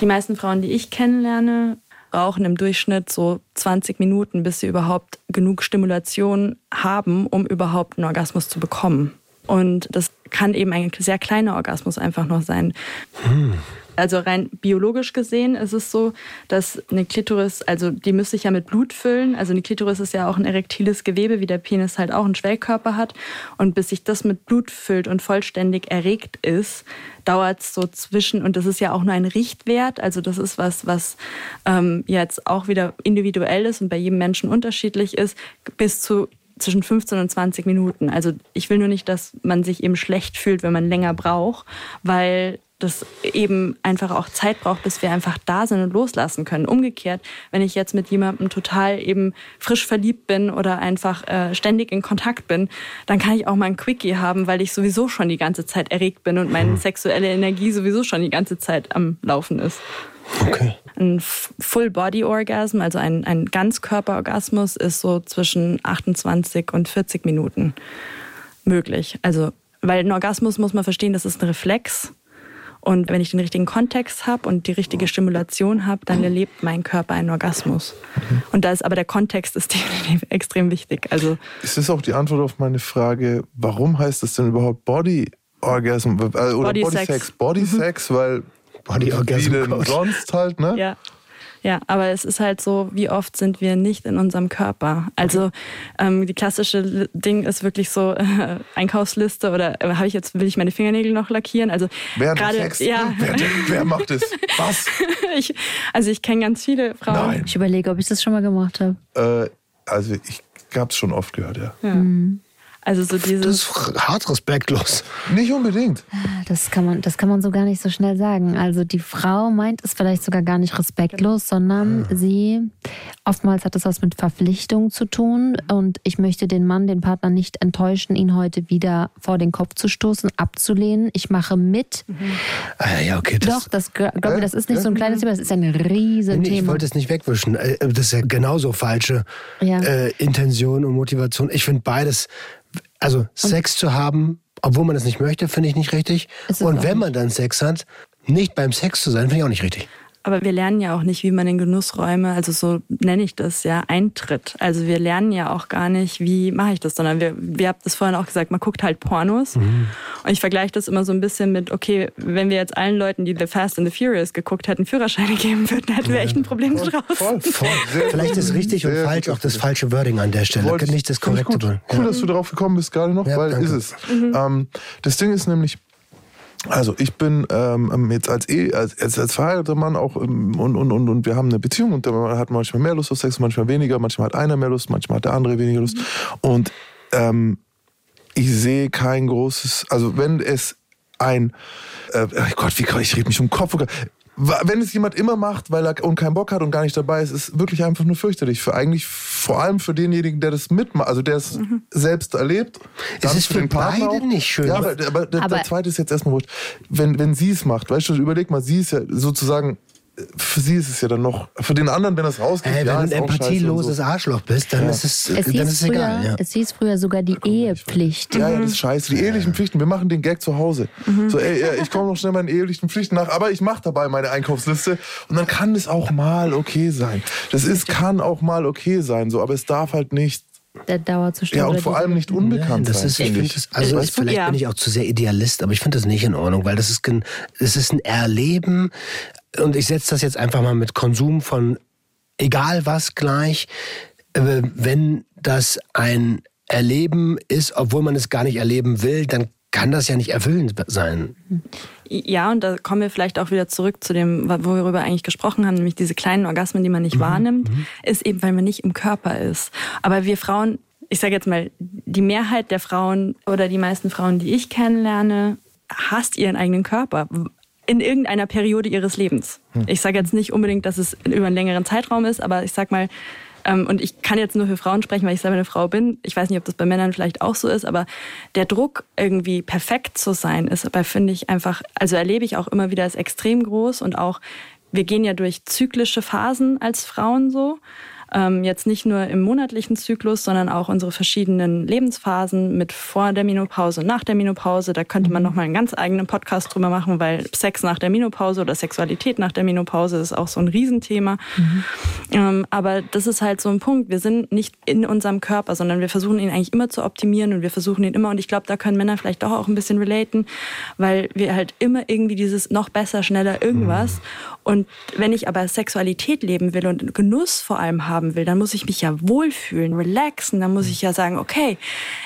Die meisten Frauen, die ich kennenlerne, brauchen im Durchschnitt so 20 Minuten, bis sie überhaupt genug Stimulation haben, um überhaupt einen Orgasmus zu bekommen. Und das kann eben ein sehr kleiner Orgasmus einfach noch sein. Hm. Also rein biologisch gesehen ist es so, dass eine Klitoris, also die müsste sich ja mit Blut füllen. Also eine Klitoris ist ja auch ein erektiles Gewebe, wie der Penis halt auch einen Schwellkörper hat. Und bis sich das mit Blut füllt und vollständig erregt ist, dauert es so zwischen, und das ist ja auch nur ein Richtwert, also das ist was, was ähm, jetzt auch wieder individuell ist und bei jedem Menschen unterschiedlich ist, bis zu zwischen 15 und 20 Minuten. Also ich will nur nicht, dass man sich eben schlecht fühlt, wenn man länger braucht, weil das eben einfach auch Zeit braucht, bis wir einfach da sind und loslassen können. Umgekehrt, wenn ich jetzt mit jemandem total eben frisch verliebt bin oder einfach äh, ständig in Kontakt bin, dann kann ich auch mal ein Quickie haben, weil ich sowieso schon die ganze Zeit erregt bin und meine sexuelle Energie sowieso schon die ganze Zeit am Laufen ist. Okay. Ein Full-Body-Orgasm, also ein, ein Ganzkörper-Orgasmus, ist so zwischen 28 und 40 Minuten möglich. Also, weil ein Orgasmus muss man verstehen, das ist ein Reflex und wenn ich den richtigen Kontext habe und die richtige Stimulation habe, dann erlebt mein Körper einen Orgasmus. Mhm. Und da ist aber der Kontext ist definitiv extrem wichtig. Also ist das auch die Antwort auf meine Frage, warum heißt das denn überhaupt Body Orgasm äh, oder Body, Body Sex? Sex? Body mhm. Sex, weil Body Orgasm wie denn sonst halt, ne? Ja. Ja, aber es ist halt so, wie oft sind wir nicht in unserem Körper? Also ähm, die klassische Ding ist wirklich so äh, Einkaufsliste oder äh, habe ich jetzt will ich meine Fingernägel noch lackieren? Also gerade ja. Wer, wer, macht es? Was? ich, also ich kenne ganz viele Frauen. Nein. Ich überlege, ob ich das schon mal gemacht habe. Äh, also ich habe es schon oft gehört, ja. ja. Mhm. Also so dieses. Das ist hart respektlos. Nicht unbedingt. Das kann man, das kann man so gar nicht so schnell sagen. Also die Frau meint es vielleicht sogar gar nicht respektlos, sondern ja. sie oftmals hat es was mit Verpflichtung zu tun und ich möchte den Mann, den Partner nicht enttäuschen, ihn heute wieder vor den Kopf zu stoßen, abzulehnen. Ich mache mit. Mhm. Ah, ja, okay. Das Doch, das glaube ich, das ist nicht so ein kleines Thema, das ist ein riesen nee, Thema. Ich wollte es nicht wegwischen. Äh, das ist ja genauso falsche ja. Äh, Intention und Motivation. Ich finde beides also Sex zu haben, obwohl man es nicht möchte, finde ich nicht richtig. Und wenn man dann Sex hat, nicht beim Sex zu sein, finde ich auch nicht richtig. Aber wir lernen ja auch nicht, wie man in Genussräume, also so nenne ich das ja, eintritt. Also wir lernen ja auch gar nicht, wie mache ich das, sondern wir, wir haben das vorhin auch gesagt, man guckt halt Pornos. Mhm. Und ich vergleiche das immer so ein bisschen mit, okay, wenn wir jetzt allen Leuten, die The Fast and the Furious geguckt hätten, Führerscheine geben würden, hätten wir echt ein Problem voll, draußen. Voll, voll. Vielleicht ist richtig und falsch auch das falsche Wording an der Stelle. Wollte nicht das korrekte. Cool, cool, dass du darauf gekommen bist gerade noch, ja, weil danke. ist es. Mhm. Ähm, das Ding ist nämlich, Also ich bin ähm, jetzt als, e als, als, als verheirateter Mann auch ähm, und, und, und, und wir haben eine Beziehung und man hat manchmal mehr Lust auf Sex, manchmal weniger, manchmal hat einer mehr Lust, manchmal hat der andere weniger Lust. Und ähm, ich sehe kein großes, also wenn es ein, äh, oh Gott, wie kann ich rede mich um Kopf. Wenn es jemand immer macht, weil er und keinen Bock hat und gar nicht dabei ist, ist wirklich einfach nur fürchterlich. Für eigentlich vor allem für denjenigen, der das mitmacht, also der es mhm. selbst erlebt. Es ist für, den Partner beide auch. nicht schön. Ja, aber, aber, der, aber der zweite ist jetzt erstmal wurscht. Wenn, wenn sie es macht, weißt du, überleg mal, sie ist ja sozusagen für sie ist es ja dann noch, für den anderen, wenn das rausgeht, hey, ja, wenn du ein empathieloses so. Arschloch bist, dann ja. ist es, es, dann ist es früher, egal. Ja. Es hieß früher sogar die Ehepflicht. Ja, ja, das ist scheiße. Die ehelichen Pflichten, wir machen den Gag zu Hause. Mhm. So, ey, ich komme noch schnell meinen ehelichen Pflichten nach, aber ich mache dabei meine Einkaufsliste und dann kann es auch mal okay sein. Das ist, kann auch mal okay sein, so, aber es darf halt nicht der Dauer zu Ja, und vor allem nicht unbekannt Nein, das sein. Ist, ich das, also ich, vielleicht ja. bin ich auch zu sehr Idealist, aber ich finde das nicht in Ordnung, weil das ist, das ist ein Erleben und ich setze das jetzt einfach mal mit Konsum von egal was gleich, äh, wenn das ein Erleben ist, obwohl man es gar nicht erleben will, dann kann das ja nicht erfüllend sein. Ja, und da kommen wir vielleicht auch wieder zurück zu dem, worüber wir eigentlich gesprochen haben, nämlich diese kleinen Orgasmen, die man nicht mhm. wahrnimmt, mhm. ist eben, weil man nicht im Körper ist. Aber wir Frauen, ich sage jetzt mal, die Mehrheit der Frauen oder die meisten Frauen, die ich kennenlerne, hasst ihren eigenen Körper in irgendeiner Periode ihres Lebens. Hm. Ich sage jetzt nicht unbedingt, dass es über einen längeren Zeitraum ist, aber ich sag mal, ähm, und ich kann jetzt nur für Frauen sprechen, weil ich selber eine Frau bin. Ich weiß nicht, ob das bei Männern vielleicht auch so ist, aber der Druck, irgendwie perfekt zu sein, ist dabei, finde ich einfach, also erlebe ich auch immer wieder als extrem groß und auch, wir gehen ja durch zyklische Phasen als Frauen so. Ähm, jetzt nicht nur im monatlichen Zyklus, sondern auch unsere verschiedenen Lebensphasen mit vor der Menopause, nach der Menopause. Da könnte man mhm. nochmal einen ganz eigenen Podcast drüber machen, weil Sex nach der Menopause oder Sexualität nach der Menopause ist auch so ein Riesenthema. Mhm. Ähm, aber das ist halt so ein Punkt. Wir sind nicht in unserem Körper, sondern wir versuchen ihn eigentlich immer zu optimieren und wir versuchen ihn immer, und ich glaube, da können Männer vielleicht doch auch ein bisschen relaten, weil wir halt immer irgendwie dieses noch besser, schneller irgendwas. Mhm. Und wenn ich aber Sexualität leben will und Genuss vor allem haben will, dann muss ich mich ja wohlfühlen, relaxen. Dann muss ich ja sagen, okay,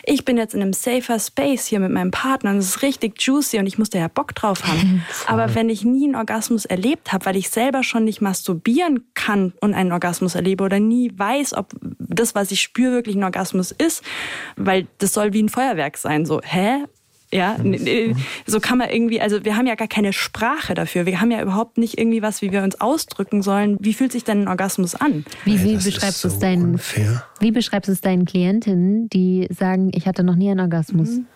ich bin jetzt in einem safer Space hier mit meinem Partner und es ist richtig juicy und ich muss da ja Bock drauf haben. aber wenn ich nie einen Orgasmus erlebt habe, weil ich selber schon nicht masturbieren kann und einen Orgasmus erlebe oder nie weiß, ob das, was ich spüre, wirklich ein Orgasmus ist, weil das soll wie ein Feuerwerk sein. So, hä? Ja, so kann man irgendwie, also wir haben ja gar keine Sprache dafür. Wir haben ja überhaupt nicht irgendwie was, wie wir uns ausdrücken sollen. Wie fühlt sich denn ein Orgasmus an? Wie, wie beschreibst du es deinen, wie beschreibst du es deinen Klientinnen, die sagen, ich hatte noch nie einen Orgasmus? Mhm.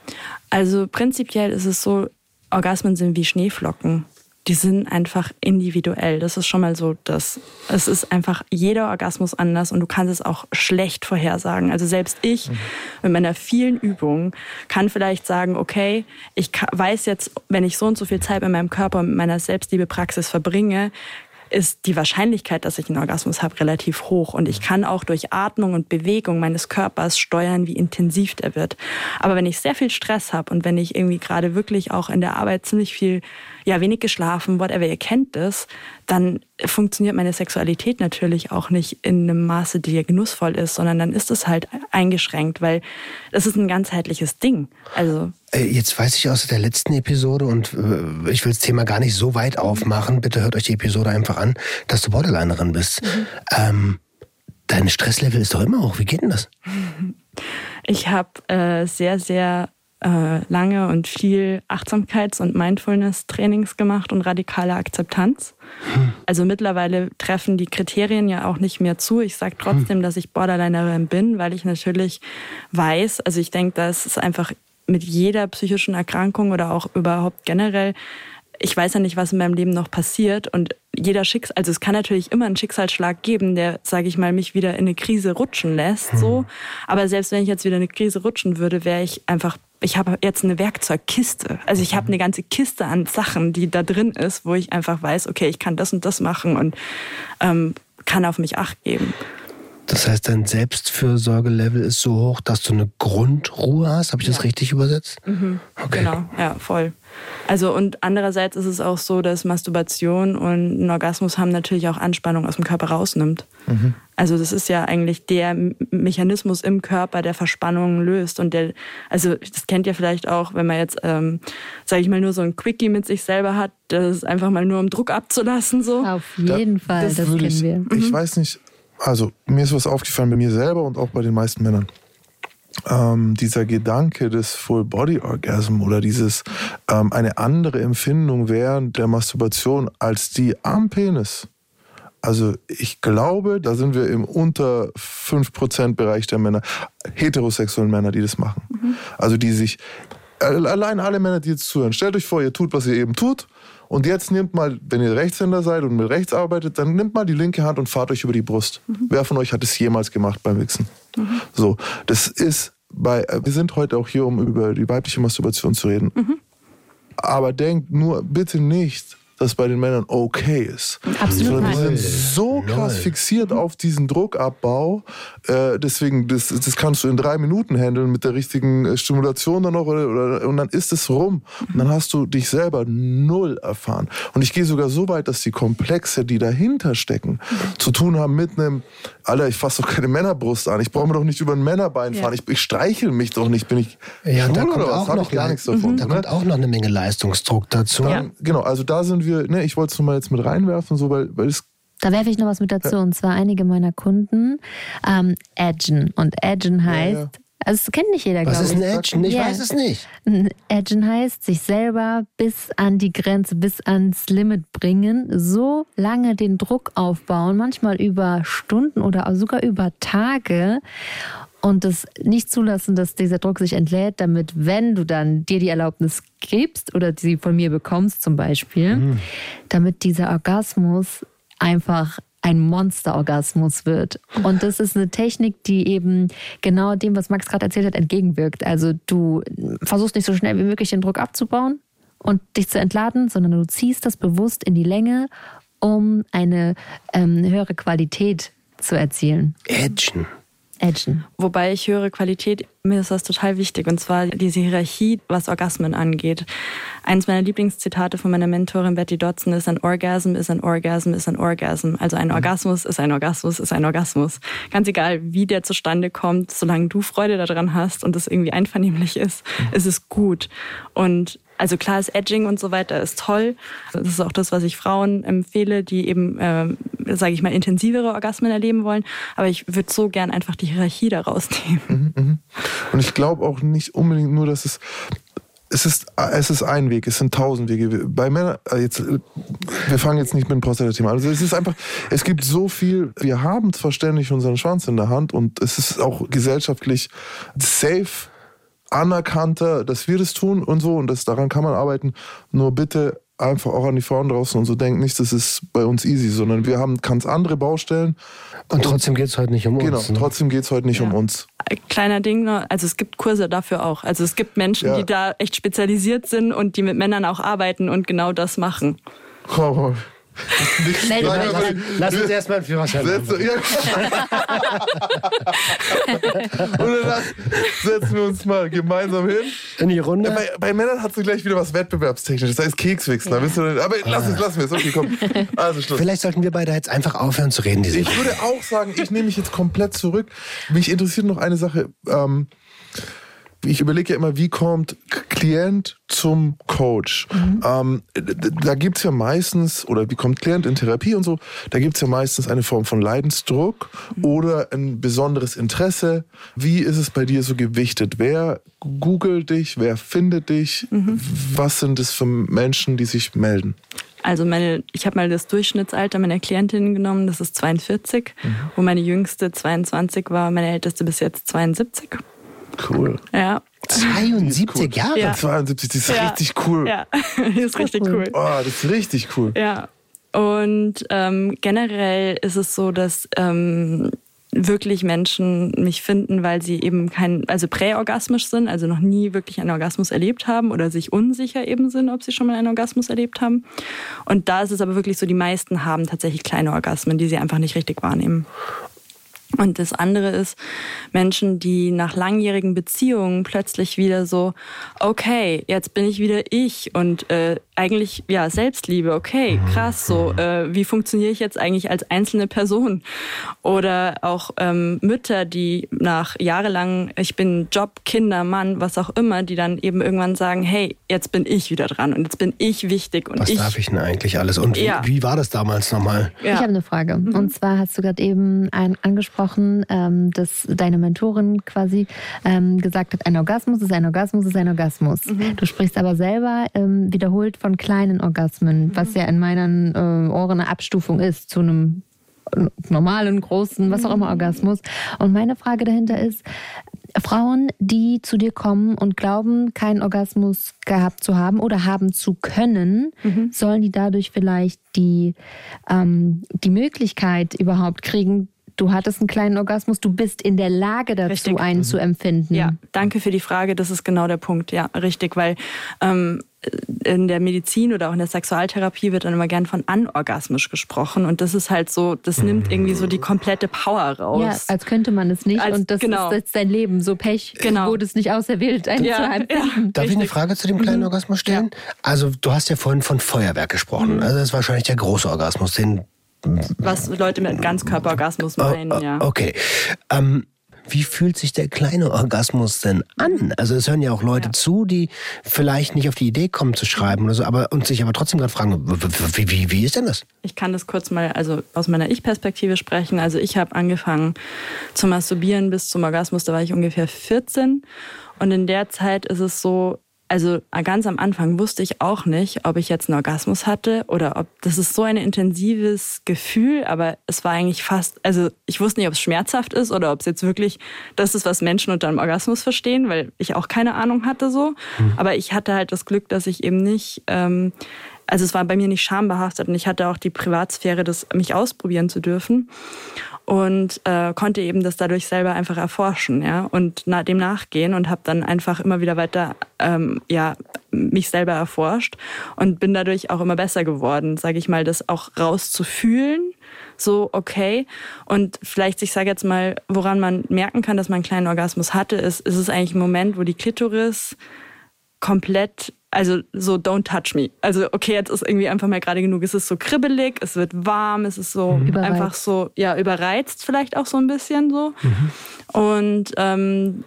Also prinzipiell ist es so, Orgasmen sind wie Schneeflocken die sind einfach individuell. Das ist schon mal so, dass es ist einfach jeder Orgasmus anders und du kannst es auch schlecht vorhersagen. Also selbst ich mhm. mit meiner vielen Übung kann vielleicht sagen, okay, ich weiß jetzt, wenn ich so und so viel Zeit mit meinem Körper und mit meiner Selbstliebepraxis verbringe, ist die Wahrscheinlichkeit, dass ich einen Orgasmus habe, relativ hoch. Und ich kann auch durch Atmung und Bewegung meines Körpers steuern, wie intensiv der wird. Aber wenn ich sehr viel Stress habe und wenn ich irgendwie gerade wirklich auch in der Arbeit ziemlich viel ja, wenig geschlafen, whatever, ihr kennt das, dann funktioniert meine Sexualität natürlich auch nicht in einem Maße, die genussvoll ist, sondern dann ist es halt eingeschränkt, weil es ist ein ganzheitliches Ding. Also äh, Jetzt weiß ich aus der letzten Episode und äh, ich will das Thema gar nicht so weit aufmachen. Bitte hört euch die Episode einfach an, dass du Borderlinerin bist. Mhm. Ähm, dein Stresslevel ist doch immer hoch. Wie geht denn das? Ich habe äh, sehr, sehr äh, lange und viel Achtsamkeits- und Mindfulness-Trainings gemacht und radikale Akzeptanz. Hm. Also mittlerweile treffen die Kriterien ja auch nicht mehr zu. Ich sage trotzdem, hm. dass ich Borderlinerin bin, weil ich natürlich weiß, also ich denke, das ist einfach mit jeder psychischen Erkrankung oder auch überhaupt generell ich weiß ja nicht, was in meinem Leben noch passiert und jeder Schicksal, also es kann natürlich immer einen Schicksalsschlag geben, der, sage ich mal, mich wieder in eine Krise rutschen lässt, so. Hm. Aber selbst wenn ich jetzt wieder in eine Krise rutschen würde, wäre ich einfach ich habe jetzt eine Werkzeugkiste. Also ich habe eine ganze Kiste an Sachen, die da drin ist, wo ich einfach weiß, okay, ich kann das und das machen und ähm, kann auf mich acht geben. Das heißt, dein Selbstfürsorgelevel ist so hoch, dass du eine Grundruhe hast. Habe ich ja. das richtig übersetzt? Mhm. Okay. Genau, ja, voll. Also und andererseits ist es auch so, dass Masturbation und ein Orgasmus haben natürlich auch Anspannung aus dem Körper rausnimmt. Mhm. Also das ist ja eigentlich der Mechanismus im Körper, der Verspannungen löst und der, also das kennt ihr vielleicht auch, wenn man jetzt, ähm, sage ich mal, nur so ein Quickie mit sich selber hat, das ist einfach mal nur um Druck abzulassen so. Auf jeden da, Fall, das, das kennen ich, wir. Ich mhm. weiß nicht, also mir ist was aufgefallen bei mir selber und auch bei den meisten Männern ähm, dieser Gedanke des Full-Body-Orgasm oder dieses ähm, eine andere Empfindung während der Masturbation als die am Penis. Also ich glaube, da sind wir im unter 5% Bereich der Männer, heterosexuellen Männer, die das machen. Mhm. Also die sich, allein alle Männer, die jetzt zuhören, stellt euch vor, ihr tut, was ihr eben tut und jetzt nehmt mal, wenn ihr Rechtshänder seid und mit rechts arbeitet, dann nehmt mal die linke Hand und fahrt euch über die Brust. Mhm. Wer von euch hat es jemals gemacht beim Wichsen? Mhm. So, das ist bei, äh, wir sind heute auch hier, um über die weibliche Masturbation zu reden. Mhm. Aber denkt nur bitte nicht, das bei den Männern okay ist. Absolut nicht. Die sind so krass Null. fixiert auf diesen Druckabbau. Äh, deswegen, das, das kannst du in drei Minuten handeln mit der richtigen äh, Stimulation dann noch oder, oder, und dann ist es rum. Und dann hast du dich selber null erfahren. Und ich gehe sogar so weit, dass die Komplexe, die dahinter stecken, zu tun haben mit einem, Alter, ich fasse doch keine Männerbrust an. Ich brauche mir doch nicht über ein Männerbein fahren. Ja. Ich, ich streichel mich doch nicht. Bin ich ja, da kommt auch noch gar nichts davon. Da ne? kommt auch noch eine Menge Leistungsdruck dazu. Dann, ja. Genau, also da sind wir wir, ne, ich wollte es mal jetzt mit reinwerfen, so, weil, weil es da werfe ich noch was mit dazu. Und zwar einige meiner Kunden ähm, edgen. Und edgen heißt, ja, ja. also es kennt nicht jeder, glaube ich. Was ist ein Edgen? Ich yeah. weiß es nicht. Edgen heißt, sich selber bis an die Grenze, bis ans Limit bringen, so lange den Druck aufbauen, manchmal über Stunden oder sogar über Tage und das nicht zulassen, dass dieser Druck sich entlädt, damit, wenn du dann dir die Erlaubnis gibst oder sie von mir bekommst zum Beispiel, mhm. damit dieser Orgasmus einfach ein Monsterorgasmus wird. Und das ist eine Technik, die eben genau dem, was Max gerade erzählt hat, entgegenwirkt. Also du versuchst nicht so schnell wie möglich den Druck abzubauen und dich zu entladen, sondern du ziehst das bewusst in die Länge, um eine ähm, höhere Qualität zu erzielen. Edgen. Edgen. Wobei ich höre Qualität, mir ist das total wichtig, und zwar diese Hierarchie, was Orgasmen angeht. Eins meiner Lieblingszitate von meiner Mentorin Betty Dodson ist, ein Orgasm ist ein Orgasm ist ein Orgasm. Also ein Orgasmus ist ein Orgasmus ist ein Orgasmus. Ganz egal, wie der zustande kommt, solange du Freude daran hast und es irgendwie einvernehmlich ist, ist es gut. Und also klar ist Edging und so weiter ist toll. Das ist auch das, was ich Frauen empfehle, die eben, äh, sage ich mal, intensivere Orgasmen erleben wollen. Aber ich würde so gern einfach die Hierarchie daraus nehmen. Mhm, mhm. Und ich glaube auch nicht unbedingt nur, dass es es ist, es ist ein Weg, es sind tausend Wege. Bei Männern, äh, jetzt, wir fangen jetzt nicht mit dem Prostata-Thema an. Also es ist einfach, es gibt so viel, wir haben zwar ständig unseren Schwanz in der Hand und es ist auch gesellschaftlich safe anerkannter, dass wir das tun und so und das, daran kann man arbeiten. Nur bitte einfach auch an die Frauen draußen und so denkt nicht, das ist bei uns easy, sondern wir haben ganz andere Baustellen. Und trotzdem geht es heute nicht um genau, uns. Genau, trotzdem geht es heute nicht ja. um uns. Kleiner Ding, also es gibt Kurse dafür auch. Also es gibt Menschen, ja. die da echt spezialisiert sind und die mit Männern auch arbeiten und genau das machen. Nicht lass, lass uns erstmal einen Führerschein machen. Ja. Und dann setzen wir uns mal gemeinsam hin. In die Runde. Bei, bei, Männern hat du gleich wieder was Wettbewerbstechnisches. Das heißt Kekswichsler. Ja. Aber lass es, lassen wir es. Okay, komm. Also Schluss. Vielleicht sollten wir beide jetzt einfach aufhören zu reden. ich würde auch sagen, ich nehme mich jetzt komplett zurück. Mich interessiert noch eine Sache. Ähm, ich überlege ja immer, wie kommt Klient zum Coach? Mhm. Ähm, da gibt's ja meistens, oder wie kommt Klient in Therapie und so, da gibt's ja meistens eine Form von Leidensdruck mhm. oder ein besonderes Interesse. Wie ist es bei dir so gewichtet? Wer googelt dich? Wer findet dich? Mhm. Was sind es für Menschen, die sich melden? Also meine, ich habe mal das Durchschnittsalter meiner Klientinnen genommen, das ist 42, mhm. wo meine jüngste 22 war, meine älteste bis jetzt 72. Cool. Ja. 72 cool. Jahre? Ja. 72, das ist ja. richtig cool. Ja, das ist richtig cool. Oh, das ist richtig cool. Ja. Und ähm, generell ist es so, dass ähm, wirklich Menschen mich finden, weil sie eben kein, also präorgasmisch sind, also noch nie wirklich einen Orgasmus erlebt haben oder sich unsicher eben sind, ob sie schon mal einen Orgasmus erlebt haben. Und da ist es aber wirklich so, die meisten haben tatsächlich kleine Orgasmen, die sie einfach nicht richtig wahrnehmen. Und das andere ist Menschen, die nach langjährigen Beziehungen plötzlich wieder so, okay, jetzt bin ich wieder ich und äh, eigentlich ja Selbstliebe, okay, krass, so äh, wie funktioniere ich jetzt eigentlich als einzelne Person? Oder auch ähm, Mütter, die nach jahrelang, ich bin Job, Kinder, Mann, was auch immer, die dann eben irgendwann sagen, hey, jetzt bin ich wieder dran und jetzt bin ich wichtig und Was ich. darf ich denn eigentlich alles? Und wie, Ja. wie war das damals nochmal? Ja. Ich habe eine Frage. Und zwar hast du gerade eben ein, angesprochen, ähm, dass deine Mentorin quasi ähm, gesagt hat, ein Orgasmus ist ein Orgasmus ist ein Orgasmus. Du sprichst aber selber ähm, wiederholt von kleinen Orgasmen, was ja in meinen äh, Ohren eine Abstufung ist zu einem normalen, großen, was auch immer Orgasmus. Und meine Frage dahinter ist, Frauen, die zu dir kommen und glauben, keinen Orgasmus gehabt zu haben oder haben zu können, sollen die dadurch vielleicht die, ähm, die Möglichkeit überhaupt kriegen, du hattest einen kleinen Orgasmus, du bist in der Lage dazu, Richtig. einen zu empfinden. Ja, danke für die Frage. Das ist genau der Punkt. Ja, richtig, weil ähm, in der Medizin oder auch in der Sexualtherapie wird dann immer gern von anorgasmisch gesprochen und das ist halt so, das nimmt irgendwie so die komplette Power Ja, raus. als könnte man es nicht Als- und das genau. ist jetzt dein Leben. So Pech Genau. wurde es nicht auserwählt, einen Ja, zu empfinden. Darf ich eine. Frage zu dem kleinen Orgasmus stellen? Also du hast ja vorhin von Feuerwerk gesprochen. Also das ist wahrscheinlich der große Orgasmus, den was Leute mit Ganzkörperorgasmus Oh, meinen, oh, ja. Okay. Ähm, wie fühlt sich der kleine Orgasmus denn an? Also es hören ja auch Leute Ja. zu, die vielleicht nicht auf die Idee kommen zu schreiben oder so, aber und sich aber trotzdem gerade fragen, wie, wie, wie ist denn das? Ich kann das kurz mal also aus meiner Ich-Perspektive sprechen. Also ich habe angefangen zu masturbieren bis zum Orgasmus, da war ich ungefähr 14. Und in der Zeit ist es so, also ganz am Anfang wusste ich auch nicht, ob ich jetzt einen Orgasmus hatte oder ob das ist so ein intensives Gefühl, aber es war eigentlich fast, also ich wusste nicht, ob es schmerzhaft ist oder ob es jetzt wirklich das ist, was Menschen unter einem Orgasmus verstehen, weil ich auch keine Ahnung hatte so. Aber ich hatte halt das Glück, dass ich eben nicht ähm, also es war bei mir nicht schambehaftet und ich hatte auch die Privatsphäre, das mich ausprobieren zu dürfen und äh, konnte eben das dadurch selber einfach erforschen, ja und na, dem nachgehen und habe dann einfach immer wieder weiter ähm, ja mich selber erforscht und bin dadurch auch immer besser geworden, sage ich mal, das auch rauszufühlen. So, okay. Und vielleicht, ich sage jetzt mal, woran man merken kann, dass man einen kleinen Orgasmus hatte, ist, ist es eigentlich ein Moment, wo die Klitoris komplett, also so don't touch me. Also okay, jetzt ist irgendwie einfach mal gerade genug. Es ist so kribbelig, es wird warm, es ist so Überreizt. einfach so, ja, überreizt vielleicht auch so ein bisschen so. Und ähm,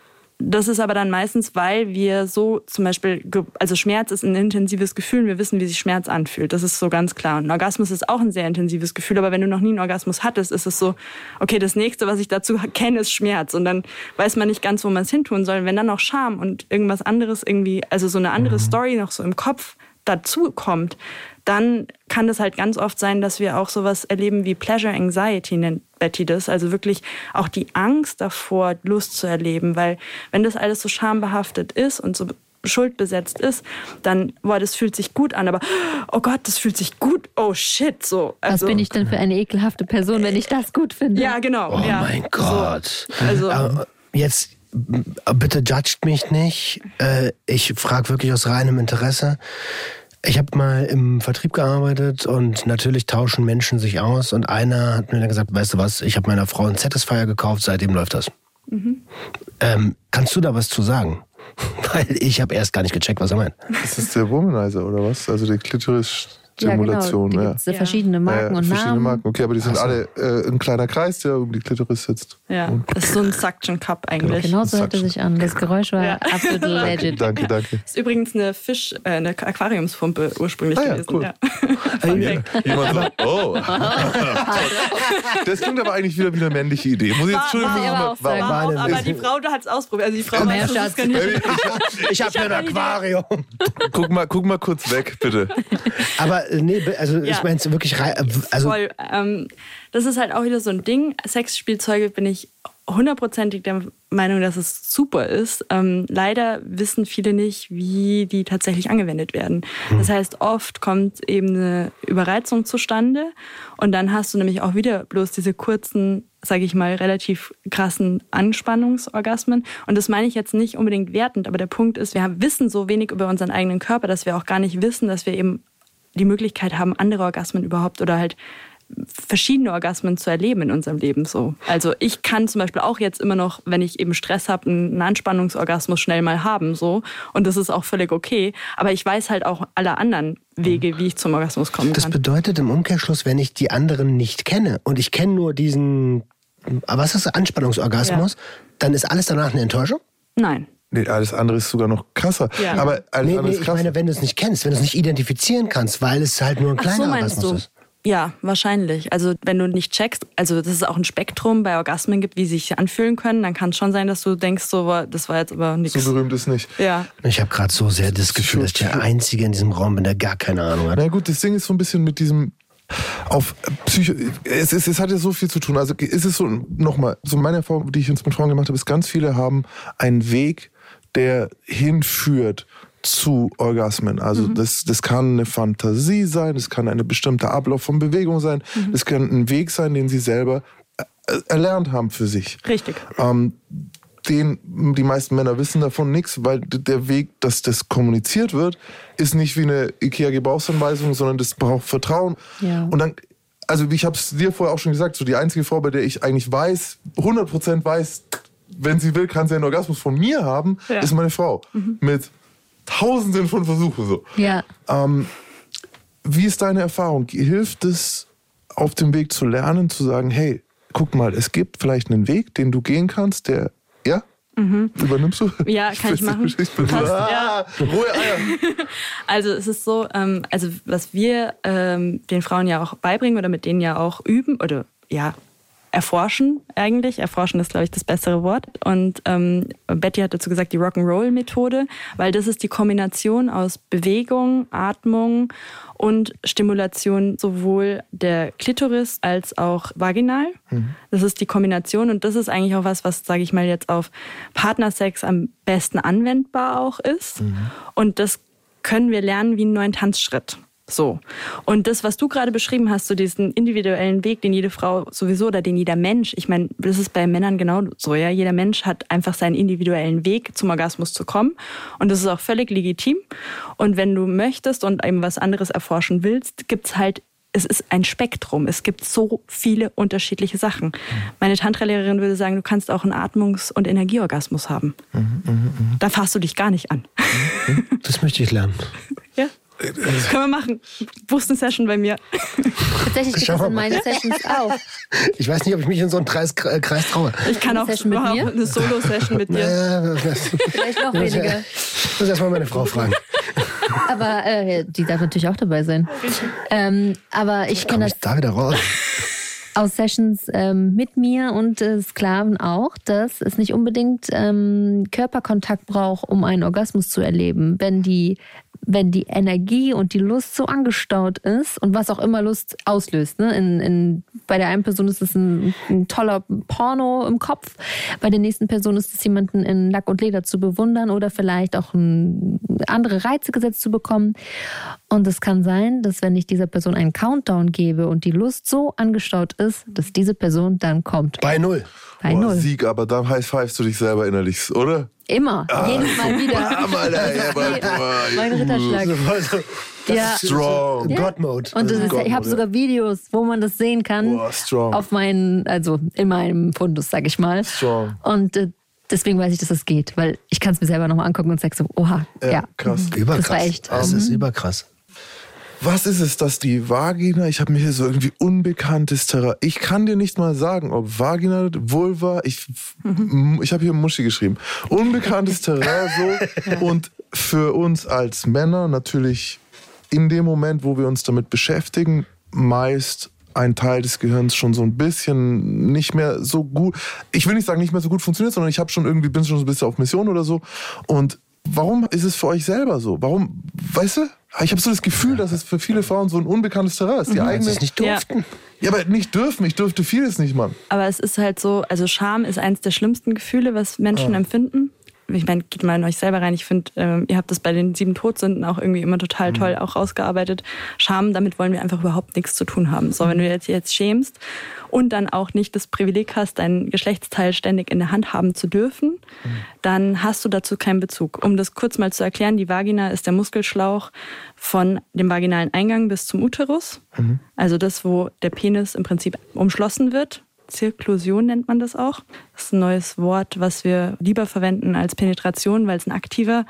das ist aber dann meistens, weil wir so zum Beispiel, also Schmerz ist ein intensives Gefühl und wir wissen, wie sich Schmerz anfühlt. Das ist so ganz klar. Und ein Orgasmus ist auch ein sehr intensives Gefühl, aber wenn du noch nie einen Orgasmus hattest, ist es so, okay, das nächste, was ich dazu kenne, ist Schmerz. Und dann weiß man nicht ganz, wo man es hintun soll. Wenn dann noch Scham und irgendwas anderes irgendwie, also so eine andere Story noch so im Kopf dazu kommt, dann kann es halt ganz oft sein, dass wir auch sowas erleben wie Pleasure Anxiety, nennt Betty das. Also wirklich auch die Angst davor, Lust zu erleben. Weil wenn das alles so schambehaftet ist und so schuldbesetzt ist, dann, boah, das fühlt sich gut an, aber oh Gott, das fühlt sich gut, oh shit, so. Was Also, bin ich denn für eine ekelhafte Person, wenn ich das gut finde? Ja, genau. Oh ja. mein Gott. So, also, jetzt bitte judgt mich nicht. Äh, Ich frage wirklich aus reinem Interesse. Ich habe mal im Vertrieb gearbeitet und natürlich tauschen Menschen sich aus. Und einer hat mir dann gesagt, weißt du was, ich habe meiner Frau einen Satisfier gekauft, seitdem läuft das. Ähm, kannst du da was zu sagen? Weil ich habe erst gar nicht gecheckt, was er meint. Das ist der Womanizer oder was? Also die Klitoris-Stimulation. Ja, genau. gibt's ja verschiedene Marken Ja, und verschiedene Namen. Marken. Okay, aber die sind alle äh, ein kleiner Kreis, der um die Klitoris sitzt. ja, das ist so ein Suction Cup eigentlich. Genau so hört sich an. Das Geräusch war Ja. absolut legit. Danke, danke. Ist übrigens eine Fisch, äh, eine Aquariumspumpe ursprünglich Ah ja, gewesen. cool. Ja. Jemand sagt, oh. das klingt aber eigentlich wieder wie eine männliche Idee. Muss ich jetzt War- Entschuldigung, war war-. War auch, Meine- aber die Frau hat es ausprobiert. Also die Frau dass es ich, Ich habe ein Aquarium. guck, mal, guck mal kurz weg, bitte. Aber nee, also Ja. ich meine es wirklich äh, also Voll. Ähm, das ist halt auch wieder so ein Ding. Sexspielzeuge bin ich hundertprozentig der Meinung, dass es super ist. Ähm, leider wissen viele nicht, wie die tatsächlich angewendet werden. Das heißt, oft kommt eben eine Überreizung zustande und dann hast du nämlich auch wieder bloß diese kurzen, sage ich mal, relativ krassen Anspannungsorgasmen. Und das meine ich jetzt nicht unbedingt wertend, aber der Punkt ist, wir haben- wissen so wenig über unseren eigenen Körper, dass wir auch gar nicht wissen, dass wir eben die Möglichkeit haben, andere Orgasmen überhaupt oder halt verschiedene Orgasmen zu erleben in unserem Leben so. Also ich kann zum Beispiel auch jetzt immer noch, wenn ich eben Stress habe, einen Anspannungsorgasmus schnell mal haben so und das ist auch völlig okay. Aber ich weiß halt auch alle anderen Wege, wie ich zum Orgasmus kommen Das kann. bedeutet im Umkehrschluss, wenn ich die anderen nicht kenne und ich kenne nur diesen, was ist das, Anspannungsorgasmus, dann ist alles danach eine Enttäuschung? Nein. Nee, alles andere ist sogar noch krasser. Ja. Aber alles Nee, andere nee, ist ich meine, wenn du es nicht kennst, wenn du es nicht identifizieren kannst, weil es halt nur ein Ach kleiner so Orgasmus du? ist. Ja, wahrscheinlich. Also wenn du nicht checkst, also dass es auch ein Spektrum bei Orgasmen gibt, wie sie sich anfühlen können, dann kann es schon sein, dass du denkst, so, das war jetzt aber nichts. so berühmt ist nicht. Ja. Ich habe gerade so sehr das Gefühl, dass ich der Einzige in diesem Raum bin, der gar keine Ahnung hat. Na gut, das Ding ist so ein bisschen mit diesem auf Psycho. Es, es, es hat ja so viel zu tun. Also ist es so nochmal so meine Erfahrung, die ich jetzt mit Frauen gemacht habe, ist ganz viele haben einen Weg, der hinführt zu Orgasmen. Also das, das kann eine Fantasie sein, das kann ein bestimmter Ablauf von Bewegung sein, das kann ein Weg sein, den sie selber äh, erlernt haben für sich. Richtig. Ähm, den, die meisten Männer wissen davon nichts, weil der Weg, dass das kommuniziert wird, ist nicht wie eine IKEA-Gebrauchsanweisung, sondern das braucht Vertrauen. Ja. Und dann, also wie ich habe es dir vorher auch schon gesagt, so die einzige Frau, bei der ich eigentlich weiß, 100% weiß, wenn sie will, kann sie einen Orgasmus von mir haben, Ja. ist meine Frau. Mit tausenden von Versuchen so. Ja. Ähm, wie ist deine Erfahrung? Hilft es auf dem Weg zu lernen, zu sagen, hey, guck mal, es gibt vielleicht einen Weg, den du gehen kannst, der, ja? Übernimmst du? Mhm. Ja, kann ich machen. Ich bin, Passt, ah, rohe Eier. Also es ist so, ähm, also was wir ähm, den Frauen ja auch beibringen oder mit denen ja auch üben oder ja erforschen eigentlich. Erforschen ist, glaube ich, das bessere Wort. Und ähm, Betty hat dazu gesagt, die Rock'n'Roll-Methode, weil das ist die Kombination aus Bewegung, Atmung und Stimulation sowohl der Klitoris als auch vaginal. Das ist die Kombination und das ist eigentlich auch was, was, sage ich mal, jetzt auf Partnersex am besten anwendbar auch ist. Und das können wir lernen wie einen neuen Tanzschritt. So. Und das, was du gerade beschrieben hast, so diesen individuellen Weg, den jede Frau sowieso oder den jeder Mensch, ich meine, das ist bei Männern genau so, ja. Jeder Mensch hat einfach seinen individuellen Weg zum Orgasmus zu kommen. Und das ist auch völlig legitim. Und wenn du möchtest und eben was anderes erforschen willst, gibt's halt es ist ein Spektrum. Es gibt so viele unterschiedliche Sachen. Meine Tantra-Lehrerin würde sagen, du kannst auch einen Atmungs- und Energieorgasmus haben. Da fasst du dich gar nicht an. Das möchte ich lernen. Ja. Können wir machen. Buchst eine Session bei mir. Tatsächlich gibt Schauen es in meinen Sessions auch. Ich weiß nicht, ob ich mich in so einen Kreis, äh, Kreis traue. Ich kann auch Session mit mir? eine Solo-Session mit dir. Das, Vielleicht noch weniger. Ich muss erstmal meine Frau fragen. Aber äh, die darf natürlich auch dabei sein. Ähm, aber ich kenne ich das da wieder raus? aus Sessions ähm, mit mir und äh, Sklaven auch, dass es nicht unbedingt ähm, Körperkontakt braucht, um einen Orgasmus zu erleben. Wenn die, wenn die Energie und die Lust so angestaut ist und was auch immer Lust auslöst. Ne? In, in, bei der einen Person ist es ein, ein toller Porno im Kopf, bei der nächsten Person ist es jemanden in Lack und Leder zu bewundern oder vielleicht auch ein, andere Reize gesetzt zu bekommen. Und es kann sein, dass wenn ich dieser Person einen Countdown gebe und die Lust so angestaut ist, dass diese Person dann kommt. Bei null. Bei Boah, Null. Sieg, aber dann high-fivest du dich selber innerlich, oder? Immer. jedes Mal wieder. Bam, Alter, ja, aber, boah, mein Ritterschlag. Also, Ja. Strong. Ja. God-Mode. Und das ist, Gott, ich habe sogar Videos, wo man das sehen kann. Boah, strong. Auf meinen, also in meinem Fundus, sag ich mal. Strong. Und äh, deswegen weiß ich, dass das geht, weil ich kann es mir selber nochmal angucken und sag so, oha, ja. Ja, krass. Überkrass. Das war echt. Das ist überkrass. Was ist es, dass die Vagina, ich habe mir hier so irgendwie unbekanntes Terrain. Ich kann dir nicht mal sagen, ob Vagina, Vulva, ich, ich habe hier Muschi geschrieben. Unbekanntes Terrain so. Und für uns als Männer natürlich in dem Moment, wo wir uns damit beschäftigen, meist ein Teil des Gehirns schon so ein bisschen nicht mehr so gut, ich will nicht sagen nicht mehr so gut funktioniert, sondern ich habe schon irgendwie bin schon so ein bisschen auf Mission oder so. Und warum ist es für euch selber so? Warum, weißt du? Ich habe so das Gefühl, dass es für viele Frauen so ein unbekanntes Terrain ist. Die sie eigene, es nicht Ja. durften. ja, aber nicht dürfen. Ich dürfte vieles nicht, Mann. Aber es ist halt so, also Scham ist eins der schlimmsten Gefühle, was Menschen empfinden. Ich meine, geht mal in euch selber rein. Ich finde, äh, ihr habt das bei den sieben Todsünden auch irgendwie immer total toll auch rausgearbeitet. Scham, damit wollen wir einfach überhaupt nichts zu tun haben. So, wenn du jetzt, jetzt schämst und dann auch nicht das Privileg hast, dein Geschlechtsteil ständig in der Hand haben zu dürfen, dann hast du dazu keinen Bezug. Um das kurz mal zu erklären, die Vagina ist der Muskelschlauch von dem vaginalen Eingang bis zum Uterus. Also das, wo der Penis im Prinzip umschlossen wird. Zirklusion nennt man das auch. Das ist ein neues Wort, was wir lieber verwenden als Penetration, weil es ein aktiver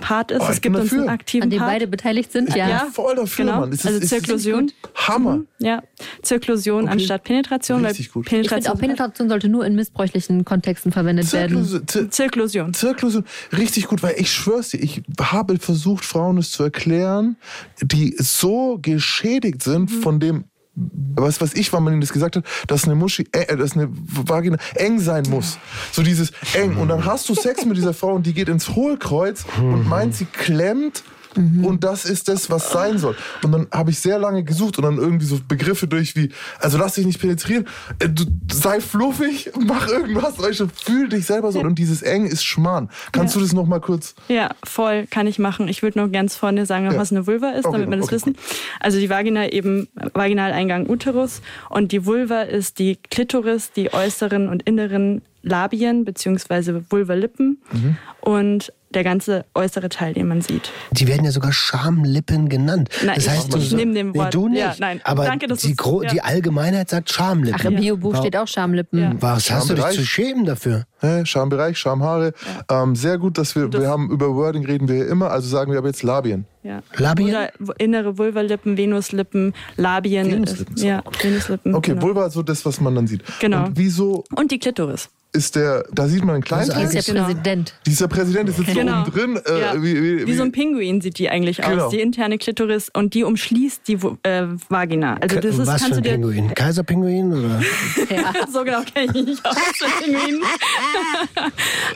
Part ist. Oh, es gibt uns dafür. einen An aktiven dem Part. beide beteiligt sind, ja. Ja. Voll dafür, Genau, Mann. Das ist, also ist- Zirklusion. Hammer. Ja, Zirklusion Okay. anstatt Penetration, Richtig weil gut. Ich finde Penetration auch, Penetration sollte nur in missbräuchlichen Kontexten verwendet werden. Zirklus- Zir Zirklusion. Zirklusion, richtig gut, weil ich schwör's dir, ich habe versucht, Frauen es zu erklären, die so geschädigt sind Mhm. von dem, was weiß ich, wann man ihnen das gesagt hat, dass eine Muschi, äh, dass eine Vagina eng sein muss. So dieses eng. Und dann hast du Sex mit dieser Frau und die geht ins Hohlkreuz und meint, sie klemmt. Und das ist das, was sein soll. Und dann habe ich sehr lange gesucht und dann irgendwie so Begriffe durch wie, also lass dich nicht penetrieren, äh, du, sei fluffig, mach irgendwas, du, fühl dich selber so. Und dieses eng ist Schmarrn. Kannst Ja. du das noch mal kurz? Ja, voll kann ich machen. Ich würde nur ganz vorne sagen, Ja. was eine Vulva ist, Okay, damit wir das okay, wissen. Also die Vagina eben Vaginaleingang Uterus und die Vulva ist die Klitoris, die äußeren und inneren Labien beziehungsweise Vulvalippen Mhm. und der ganze äußere Teil, den man sieht. Die werden ja sogar Schamlippen genannt. Nein, das ich- heißt, du ich so- nehme dem nee, Wort- du nicht. ja, nein. Aber Danke, dass die, Gro ja. die Allgemeinheit sagt Schamlippen. Ach, im Biobuch steht auch Schamlippen. Ja. Was hast du dich zu schämen dafür? Schambereich, Schamhaare. Ähm, sehr gut, dass wir, Das- wir haben über Wording reden wir ja immer, also sagen wir aber jetzt Labien. Ja. Labien? Oder innere Vulvalippen, Venuslippen, Labien. Venuslippen, ist, ja, Venuslippen. Okay, genau. Vulva ist so das, was man dann sieht. Genau. Und wieso Und die Klitoris. ist der, da sieht man einen kleinen ist ist Teil. der Genau. Präsident. Dieser Präsident ist jetzt Genau. so oben drin. Äh, Ja. wie, wie, Wie so ein Pinguin sieht die eigentlich Genau. aus, die interne Klitoris und die umschließt die äh, Vagina. Also das ist, Was für kannst ein Pinguin? Kaiserpinguin? Oder? so genau kenne ich nicht aus Pinguinen.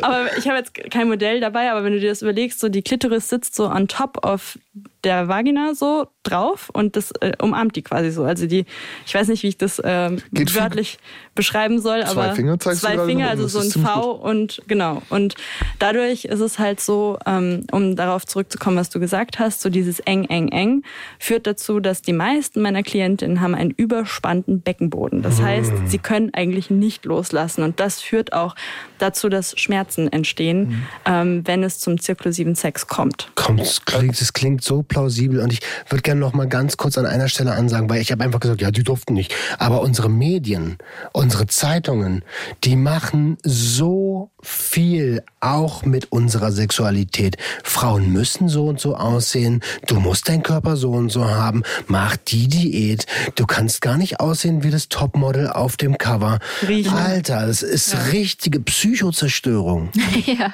Aber ich habe jetzt kein Modell dabei, aber wenn du dir das überlegst, so die Klitoris sitzt so on top of der Vagina so drauf und das äh, umarmt die quasi so. Also die, ich weiß nicht, wie ich das ähm, wörtlich beschreiben soll, Zwei aber Finger zwei Finger, also so ein V und genau. Und dadurch ist es halt so, ähm, um darauf zurückzukommen, was du gesagt hast, so dieses eng, eng, eng führt dazu, dass die meisten meiner Klientinnen haben einen überspannten Beckenboden. Das heißt, sie können eigentlich nicht loslassen und das führt auch dazu, dass Schmerzen entstehen, ähm, wenn es zum zirklusiven Sex kommt. Komm, das klingt, das klingt so plausibel und ich würde gerne noch mal ganz kurz an einer Stelle ansagen, weil ich habe einfach gesagt, ja, die durften nicht. Aber unsere Medien, unsere Zeitungen, die machen so viel auch mit unserer Sexualität. Frauen müssen so und so aussehen, du musst deinen Körper so und so haben, mach die Diät, du kannst gar nicht aussehen wie das Topmodel auf dem Cover. Riechen. Alter, das ist richtige Psychozerstörung. ja.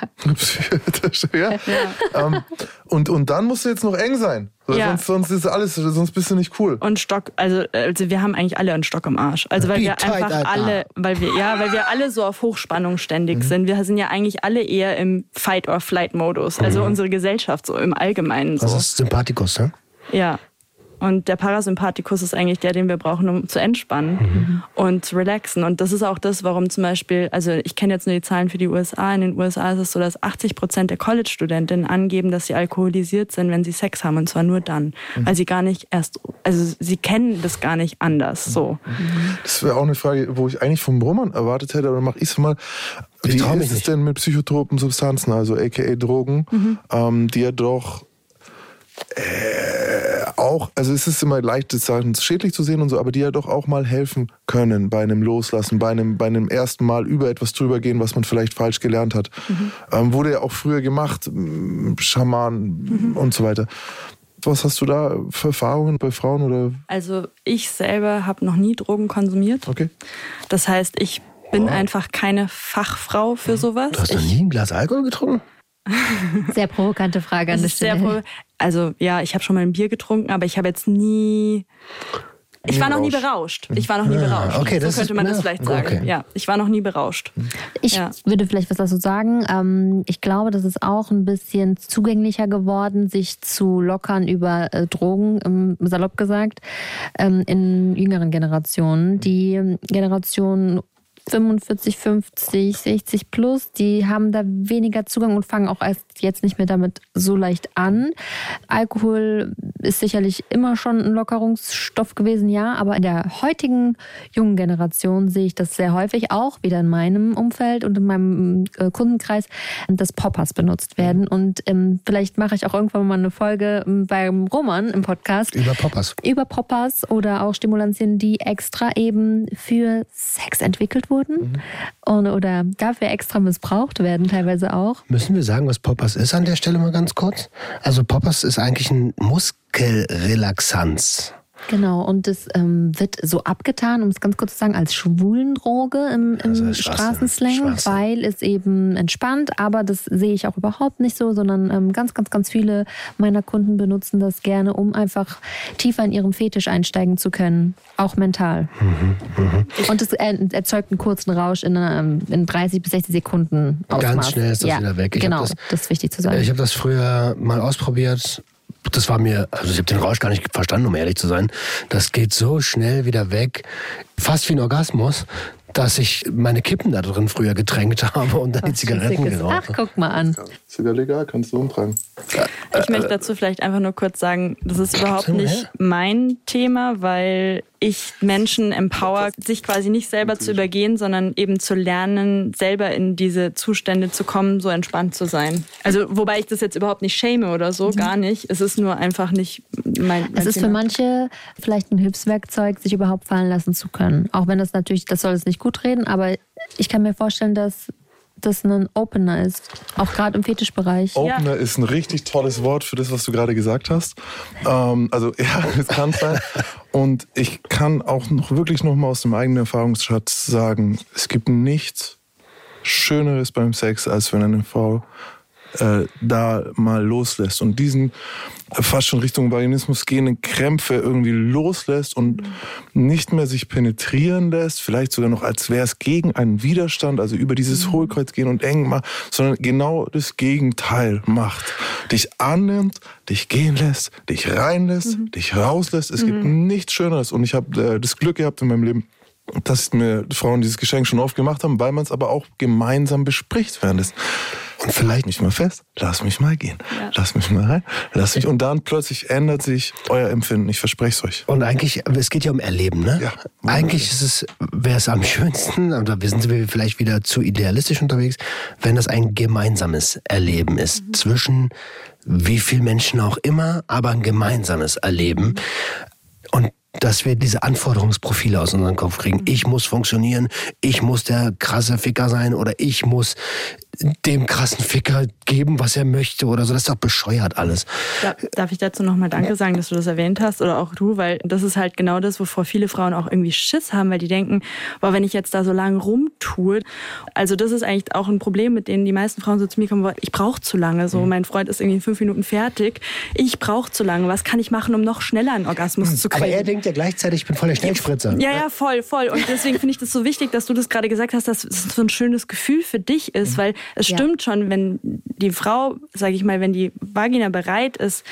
ja. Ähm, und, und dann musst du jetzt noch eng sein. Weil Ja. sonst, sonst ist alles, sonst bist du nicht cool. Und Stock, also, also wir haben eigentlich alle einen Stock im Arsch. Also weil Wie wir tight, einfach Alter. alle, weil wir, ja, weil wir alle so auf Hochspannung ständig sind. Wir sind ja eigentlich alle eher im Fight-or-Flight-Modus. Also unsere Gesellschaft so im Allgemeinen so. Das ist Sympathikus, ne? Ja. Und der Parasympathikus ist eigentlich der, den wir brauchen, um zu entspannen und zu relaxen. Und das ist auch das, warum zum Beispiel, also ich kenne jetzt nur die Zahlen für die USA. In den USA ist es so, dass 80 Prozent der College-Studentinnen angeben, dass sie alkoholisiert sind, wenn sie Sex haben. Und zwar nur dann. Weil sie gar nicht erst, also sie kennen das gar nicht anders. So. Das wäre auch eine Frage, wo ich eigentlich vom Roman erwartet hätte, aber mache ich es mal. Wie ist es nicht. denn mit psychotropen Substanzen, also aka Drogen, ähm, die ja doch äh, auch, also es ist immer leicht, das Sachen schädlich zu sehen und so, aber die ja doch auch mal helfen können bei einem Loslassen, bei einem, bei einem ersten Mal über etwas drüber gehen, was man vielleicht falsch gelernt hat. Ähm, wurde ja auch früher gemacht, Schaman und so weiter. Was hast du da für Erfahrungen bei Frauen oder? Also ich selber habe noch nie Drogen konsumiert. Okay. Das heißt, ich bin einfach keine Fachfrau für sowas. Du hast noch nie ein Glas Alkohol getrunken? Sehr provokante Frage an Das der ist Stelle. also ja, ich habe schon mal ein Bier getrunken, aber ich habe jetzt nie. Ich Nie war noch nie berauscht. Ich war noch nie Ah, berauscht. okay, so das könnte ist- man das ja, vielleicht sagen. okay. Ja, ich war noch nie berauscht. Ich Ja. würde vielleicht was dazu sagen. Ähm, ich glaube, das ist auch ein bisschen zugänglicher geworden, sich zu lockern über äh, Drogen, ähm, salopp gesagt, ähm, in jüngeren Generationen. Die Generation 45, 50, 60 plus, die haben da weniger Zugang und fangen auch jetzt nicht mehr damit so leicht an. Alkohol ist sicherlich immer schon ein Lockerungsstoff gewesen, ja, aber in der heutigen jungen Generation sehe ich das sehr häufig, auch wieder in meinem Umfeld und in meinem äh, Kundenkreis, dass Poppers benutzt werden. Und ähm, vielleicht mache ich auch irgendwann mal eine Folge ähm, beim Roman im Podcast. Über Poppers. Über Poppers oder auch Stimulantien, die extra eben für Sex entwickelt wurden mhm. und, oder dafür extra missbraucht werden, teilweise auch. Müssen wir sagen, was Poppers ist an der Stelle mal ganz kurz? Also Poppers ist eigentlich ein Muskelrelaxanz. Genau, und das ähm, wird so abgetan, um es ganz kurz zu sagen, als Schwulendroge im, im also Straßenslang, weil es eben entspannt, aber das sehe ich auch überhaupt nicht so, sondern ähm, ganz, ganz, ganz viele meiner Kunden benutzen das gerne, um einfach tiefer in ihren Fetisch einsteigen zu können, auch mental. Mhm, mh. Und es erzeugt einen kurzen Rausch in, ähm, in 30 bis 60 Sekunden. Ausmaß. Ganz schnell ist das ja, wieder weg. Ich genau, das, das ist wichtig zu sagen. Ich habe das früher mal ausprobiert das war mir, also ich habe den Rausch gar nicht verstanden, um ehrlich zu sein. Das geht so schnell wieder weg, fast wie ein Orgasmus dass ich meine Kippen da drin früher getränkt habe und dann Ach, die Zigaretten geraucht Ach, guck mal an. Ist ja legal, kannst du umtragen. Ich möchte dazu vielleicht einfach nur kurz sagen, das ist überhaupt nicht mein Thema, weil ich Menschen empower, sich quasi nicht selber zu übergehen, sondern eben zu lernen, selber in diese Zustände zu kommen, so entspannt zu sein. Also wobei ich das jetzt überhaupt nicht schäme oder so, mhm. gar nicht. Es ist nur einfach nicht mein, mein Es ist Thema. für manche vielleicht ein Hilfswerkzeug, sich überhaupt fallen lassen zu können. Auch wenn das natürlich, das soll es nicht gut reden, aber ich kann mir vorstellen, dass das ein Opener ist, auch gerade im Fetischbereich. Opener ja. ist ein richtig tolles Wort für das, was du gerade gesagt hast. Ähm, also ja, es kann sein. Und ich kann auch noch wirklich noch mal aus dem eigenen Erfahrungsschatz sagen, es gibt nichts Schöneres beim Sex, als wenn eine Frau äh, da mal loslässt und diesen fast schon Richtung Vaginismus gehenden Krämpfe irgendwie loslässt und nicht mehr sich penetrieren lässt, vielleicht sogar noch als wäre es gegen einen Widerstand, also über dieses mhm. Hohlkreuz gehen und eng macht, sondern genau das Gegenteil macht. Dich annimmt, dich gehen lässt, dich reinlässt, mhm. dich rauslässt. Es mhm. gibt nichts Schöneres und ich habe äh, das Glück gehabt in meinem Leben, dass mir Frauen dieses Geschenk schon oft gemacht haben, weil man es aber auch gemeinsam bespricht während und vielleicht nicht mal fest, lass mich mal gehen. Ja. Lass mich mal rein. Lass mich. Und dann plötzlich ändert sich euer Empfinden. Ich verspreche es euch. Und eigentlich, es geht ja um Erleben, ne? Ja. Eigentlich ist es, wäre es am schönsten, oder wir sind wir vielleicht wieder zu idealistisch unterwegs, wenn das ein gemeinsames Erleben ist. Mhm. Zwischen wie viel Menschen auch immer, aber ein gemeinsames Erleben. Und dass wir diese Anforderungsprofile aus unserem Kopf kriegen. Ich muss funktionieren, ich muss der krasse Ficker sein oder ich muss dem krassen Ficker geben, was er möchte oder so. Das ist doch bescheuert alles. Darf ich dazu nochmal Danke sagen, dass du das erwähnt hast oder auch du, weil das ist halt genau das, wovor viele Frauen auch irgendwie Schiss haben, weil die denken, boah, wenn ich jetzt da so lange rumtue, also das ist eigentlich auch ein Problem, mit denen die meisten Frauen so zu mir kommen, ich brauche zu lange, so mhm. mein Freund ist irgendwie in fünf Minuten fertig, ich brauche zu lange, was kann ich machen, um noch schneller einen Orgasmus mhm. zu kriegen? Aber er denkt ja gleichzeitig, ich bin voll der Schnellspritzer. Ja, ja, voll, voll und deswegen finde ich das so wichtig, dass du das gerade gesagt hast, dass es so ein schönes Gefühl für dich ist, mhm. weil es ja. stimmt schon, wenn die Frau, sage ich mal, wenn die Vagina bereit ist,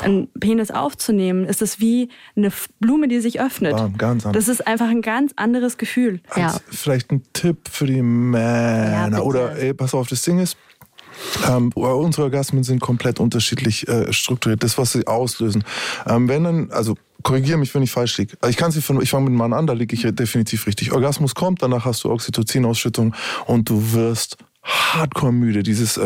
einen Penis aufzunehmen, ist es wie eine Blume, die sich öffnet. Ja, ganz anders. Das ist einfach ein ganz anderes Gefühl. Ja. Vielleicht ein Tipp für die Männer. Ja, Oder ey, pass auf, das Ding ist, ähm, unsere Orgasmen sind komplett unterschiedlich äh, strukturiert, das, was sie auslösen. Ähm, wenn dann, also korrigiere mich, wenn ich falsch liege. Ich kann sie von, ich fange mit einem Mann an, da liege ich definitiv richtig. Orgasmus kommt, danach hast du Oxytocin-Ausschüttung und du wirst hardcore müde. Dieses äh,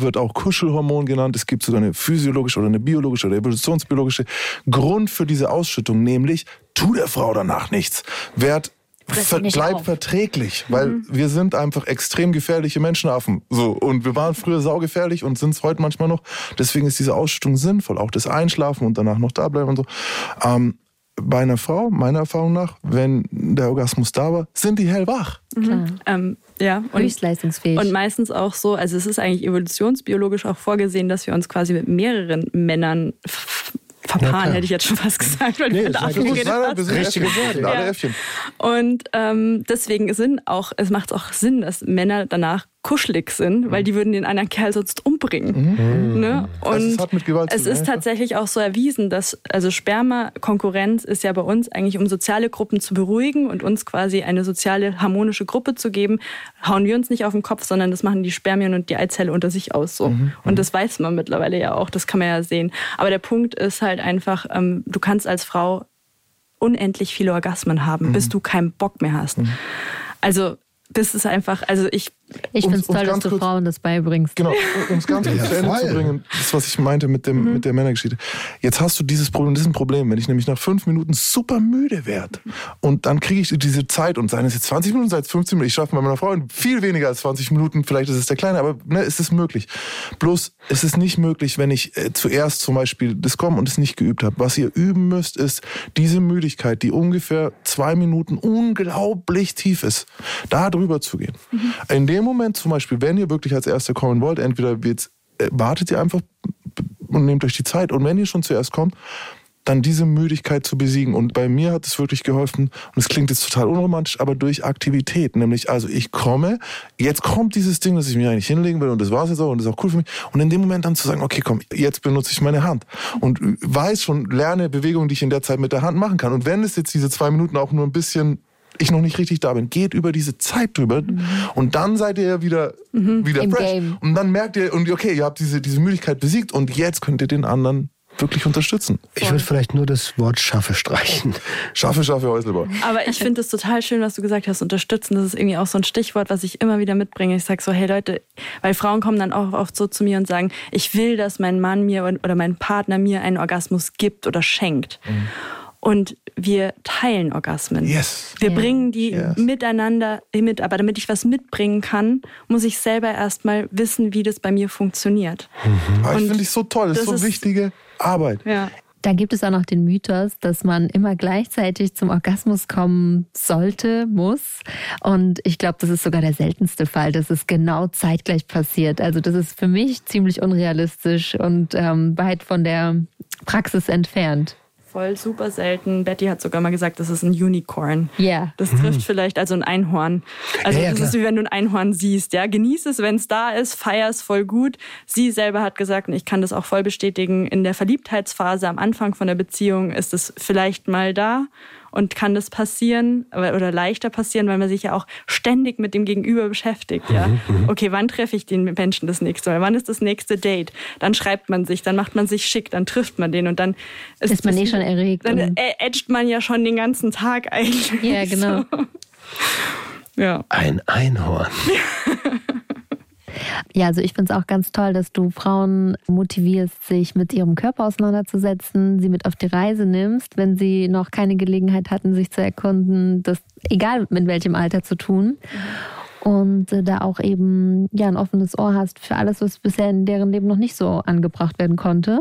wird auch Kuschelhormon genannt. Es gibt sogar eine physiologische oder eine biologische oder evolutionsbiologische Grund für diese Ausschüttung, nämlich tu der Frau danach nichts. Werd Ver bleibt auf. verträglich, weil mhm. wir sind einfach extrem gefährliche Menschenaffen. So und wir waren früher saugefährlich und sind es heute manchmal noch. Deswegen ist diese Ausschüttung sinnvoll, auch das Einschlafen und danach noch da bleiben und so. Ähm, bei einer Frau, meiner Erfahrung nach, wenn der Orgasmus da war, sind die hellwach. Mhm. Ähm, ja, und, höchstleistungsfähig. Und meistens auch so, also es ist eigentlich evolutionsbiologisch auch vorgesehen, dass wir uns quasi mit mehreren Männern verpaaren, ja, hätte ich jetzt schon fast gesagt. Weil nee, das ist richtige Wort, ja. Und ähm, deswegen sind auch, es macht auch Sinn, dass Männer danach kuschelig sind, weil die würden den anderen Kerl sonst umbringen. Mhm. Ne? Also es Und hat mit Gewalt zu es tun, ist tatsächlich auch so erwiesen, dass also Sperma-Konkurrenz ist ja bei uns eigentlich, um soziale Gruppen zu beruhigen und uns quasi eine soziale, harmonische Gruppe zu geben, hauen wir uns nicht auf den Kopf, sondern das machen die Spermien und die Eizelle unter sich aus so. Mhm. Und das weiß man mittlerweile ja auch, das kann man ja sehen. Aber der Punkt ist halt einfach, ähm, du kannst als Frau unendlich viele Orgasmen haben, Mhm. bis du keinen Bock mehr hast. Also das ist einfach, also ich Ich finde es toll, dass ganz du kurz- Frauen das beibringst. Genau, um es ganz kurz Ja, zu Ende zu bringen, das, was ich meinte mit, dem, Mhm. mit der Männergeschichte. Jetzt hast du dieses Problem, das ist ein Problem, wenn ich nämlich nach fünf Minuten super müde werde und dann kriege ich diese Zeit und seien es jetzt 20 Minuten, sei es 15 Minuten, ich schaffe bei meiner Frau viel weniger als 20 Minuten, vielleicht ist es der Kleine, aber ne, es ist möglich. Bloß es ist nicht möglich, wenn ich äh, zuerst zum Beispiel das komme und es nicht geübt habe. Was ihr üben müsst, ist diese Müdigkeit, die ungefähr zwei Minuten unglaublich tief ist, da drüber zu gehen. In dem Moment zum Beispiel, wenn ihr wirklich als Erster kommen wollt, entweder äh, wartet ihr einfach und nehmt euch die Zeit. Und wenn ihr schon zuerst kommt, dann diese Müdigkeit zu besiegen. Und bei mir hat es wirklich geholfen, und es klingt jetzt total unromantisch, aber durch Aktivität. Nämlich, also ich komme, jetzt kommt dieses Ding, das ich mir eigentlich hinlegen will, und das war es jetzt auch, und das ist auch cool für mich. Und in dem Moment dann zu sagen, okay, komm, jetzt benutze ich meine Hand. Und weiß schon, lerne Bewegungen, die ich in der Zeit mit der Hand machen kann. Und wenn es jetzt diese zwei Minuten auch nur ein bisschen ich noch nicht richtig da bin, geht über diese Zeit drüber und dann seid ihr ja wieder, wieder Im fresh. Game. Und dann merkt ihr, und okay, ihr habt diese, diese Müdigkeit besiegt und jetzt könnt ihr den anderen wirklich unterstützen. Ich würde vielleicht nur das Wort schaffe streichen. Schaffe, schaffe, Häuselbau. Aber ich finde es total schön, was du gesagt hast, unterstützen. Das ist irgendwie auch so ein Stichwort, was ich immer wieder mitbringe. Ich sage so, hey Leute, weil Frauen kommen dann auch oft so zu mir und sagen, ich will, dass mein Mann mir oder mein Partner mir einen Orgasmus gibt oder schenkt. Und wir teilen Orgasmen. Yes. Wir Ja. bringen die Yes. miteinander mit, aber damit ich was mitbringen kann, muss ich selber erstmal wissen, wie das bei mir funktioniert. Aber ich Und finde ich so toll, das, ist das so ist- wichtige Arbeit. Ja. Da gibt es auch noch den Mythos, dass man immer gleichzeitig zum Orgasmus kommen sollte, muss. Und ich glaube, das ist sogar der seltenste Fall, dass es genau zeitgleich passiert. Also das ist für mich ziemlich unrealistisch und ähm, weit von der Praxis entfernt. Voll super selten. Betty hat sogar mal gesagt, das ist ein Unicorn. Ja. Das trifft vielleicht also ein Einhorn. Also Ja, ja, das ist klar. wie wenn du ein Einhorn siehst. Ja, genieß es, wenn es da ist, feier es voll gut. Sie selber hat gesagt, und ich kann das auch voll bestätigen, in der Verliebtheitsphase am Anfang von der Beziehung ist es vielleicht mal da und kann das passieren oder leichter passieren, weil man sich ja auch ständig mit dem Gegenüber beschäftigt. Ja, okay, wann treffe ich den Menschen das nächste Mal? Wann ist das nächste Date? Dann schreibt man sich, dann macht man sich schick, dann trifft man den und dann Ist man das- eh schon erregt Dann äh, edgt man ja schon den ganzen Tag eigentlich. Ja, genau. So. Ja. Ein Einhorn. Ja, also ich finde es auch ganz toll, dass du Frauen motivierst, sich mit ihrem Körper auseinanderzusetzen, sie mit auf die Reise nimmst, wenn sie noch keine Gelegenheit hatten, sich zu erkunden, das egal mit welchem Alter zu tun. Und äh, da auch eben ja ein offenes Ohr hast für alles, was bisher in deren Leben noch nicht so angebracht werden konnte.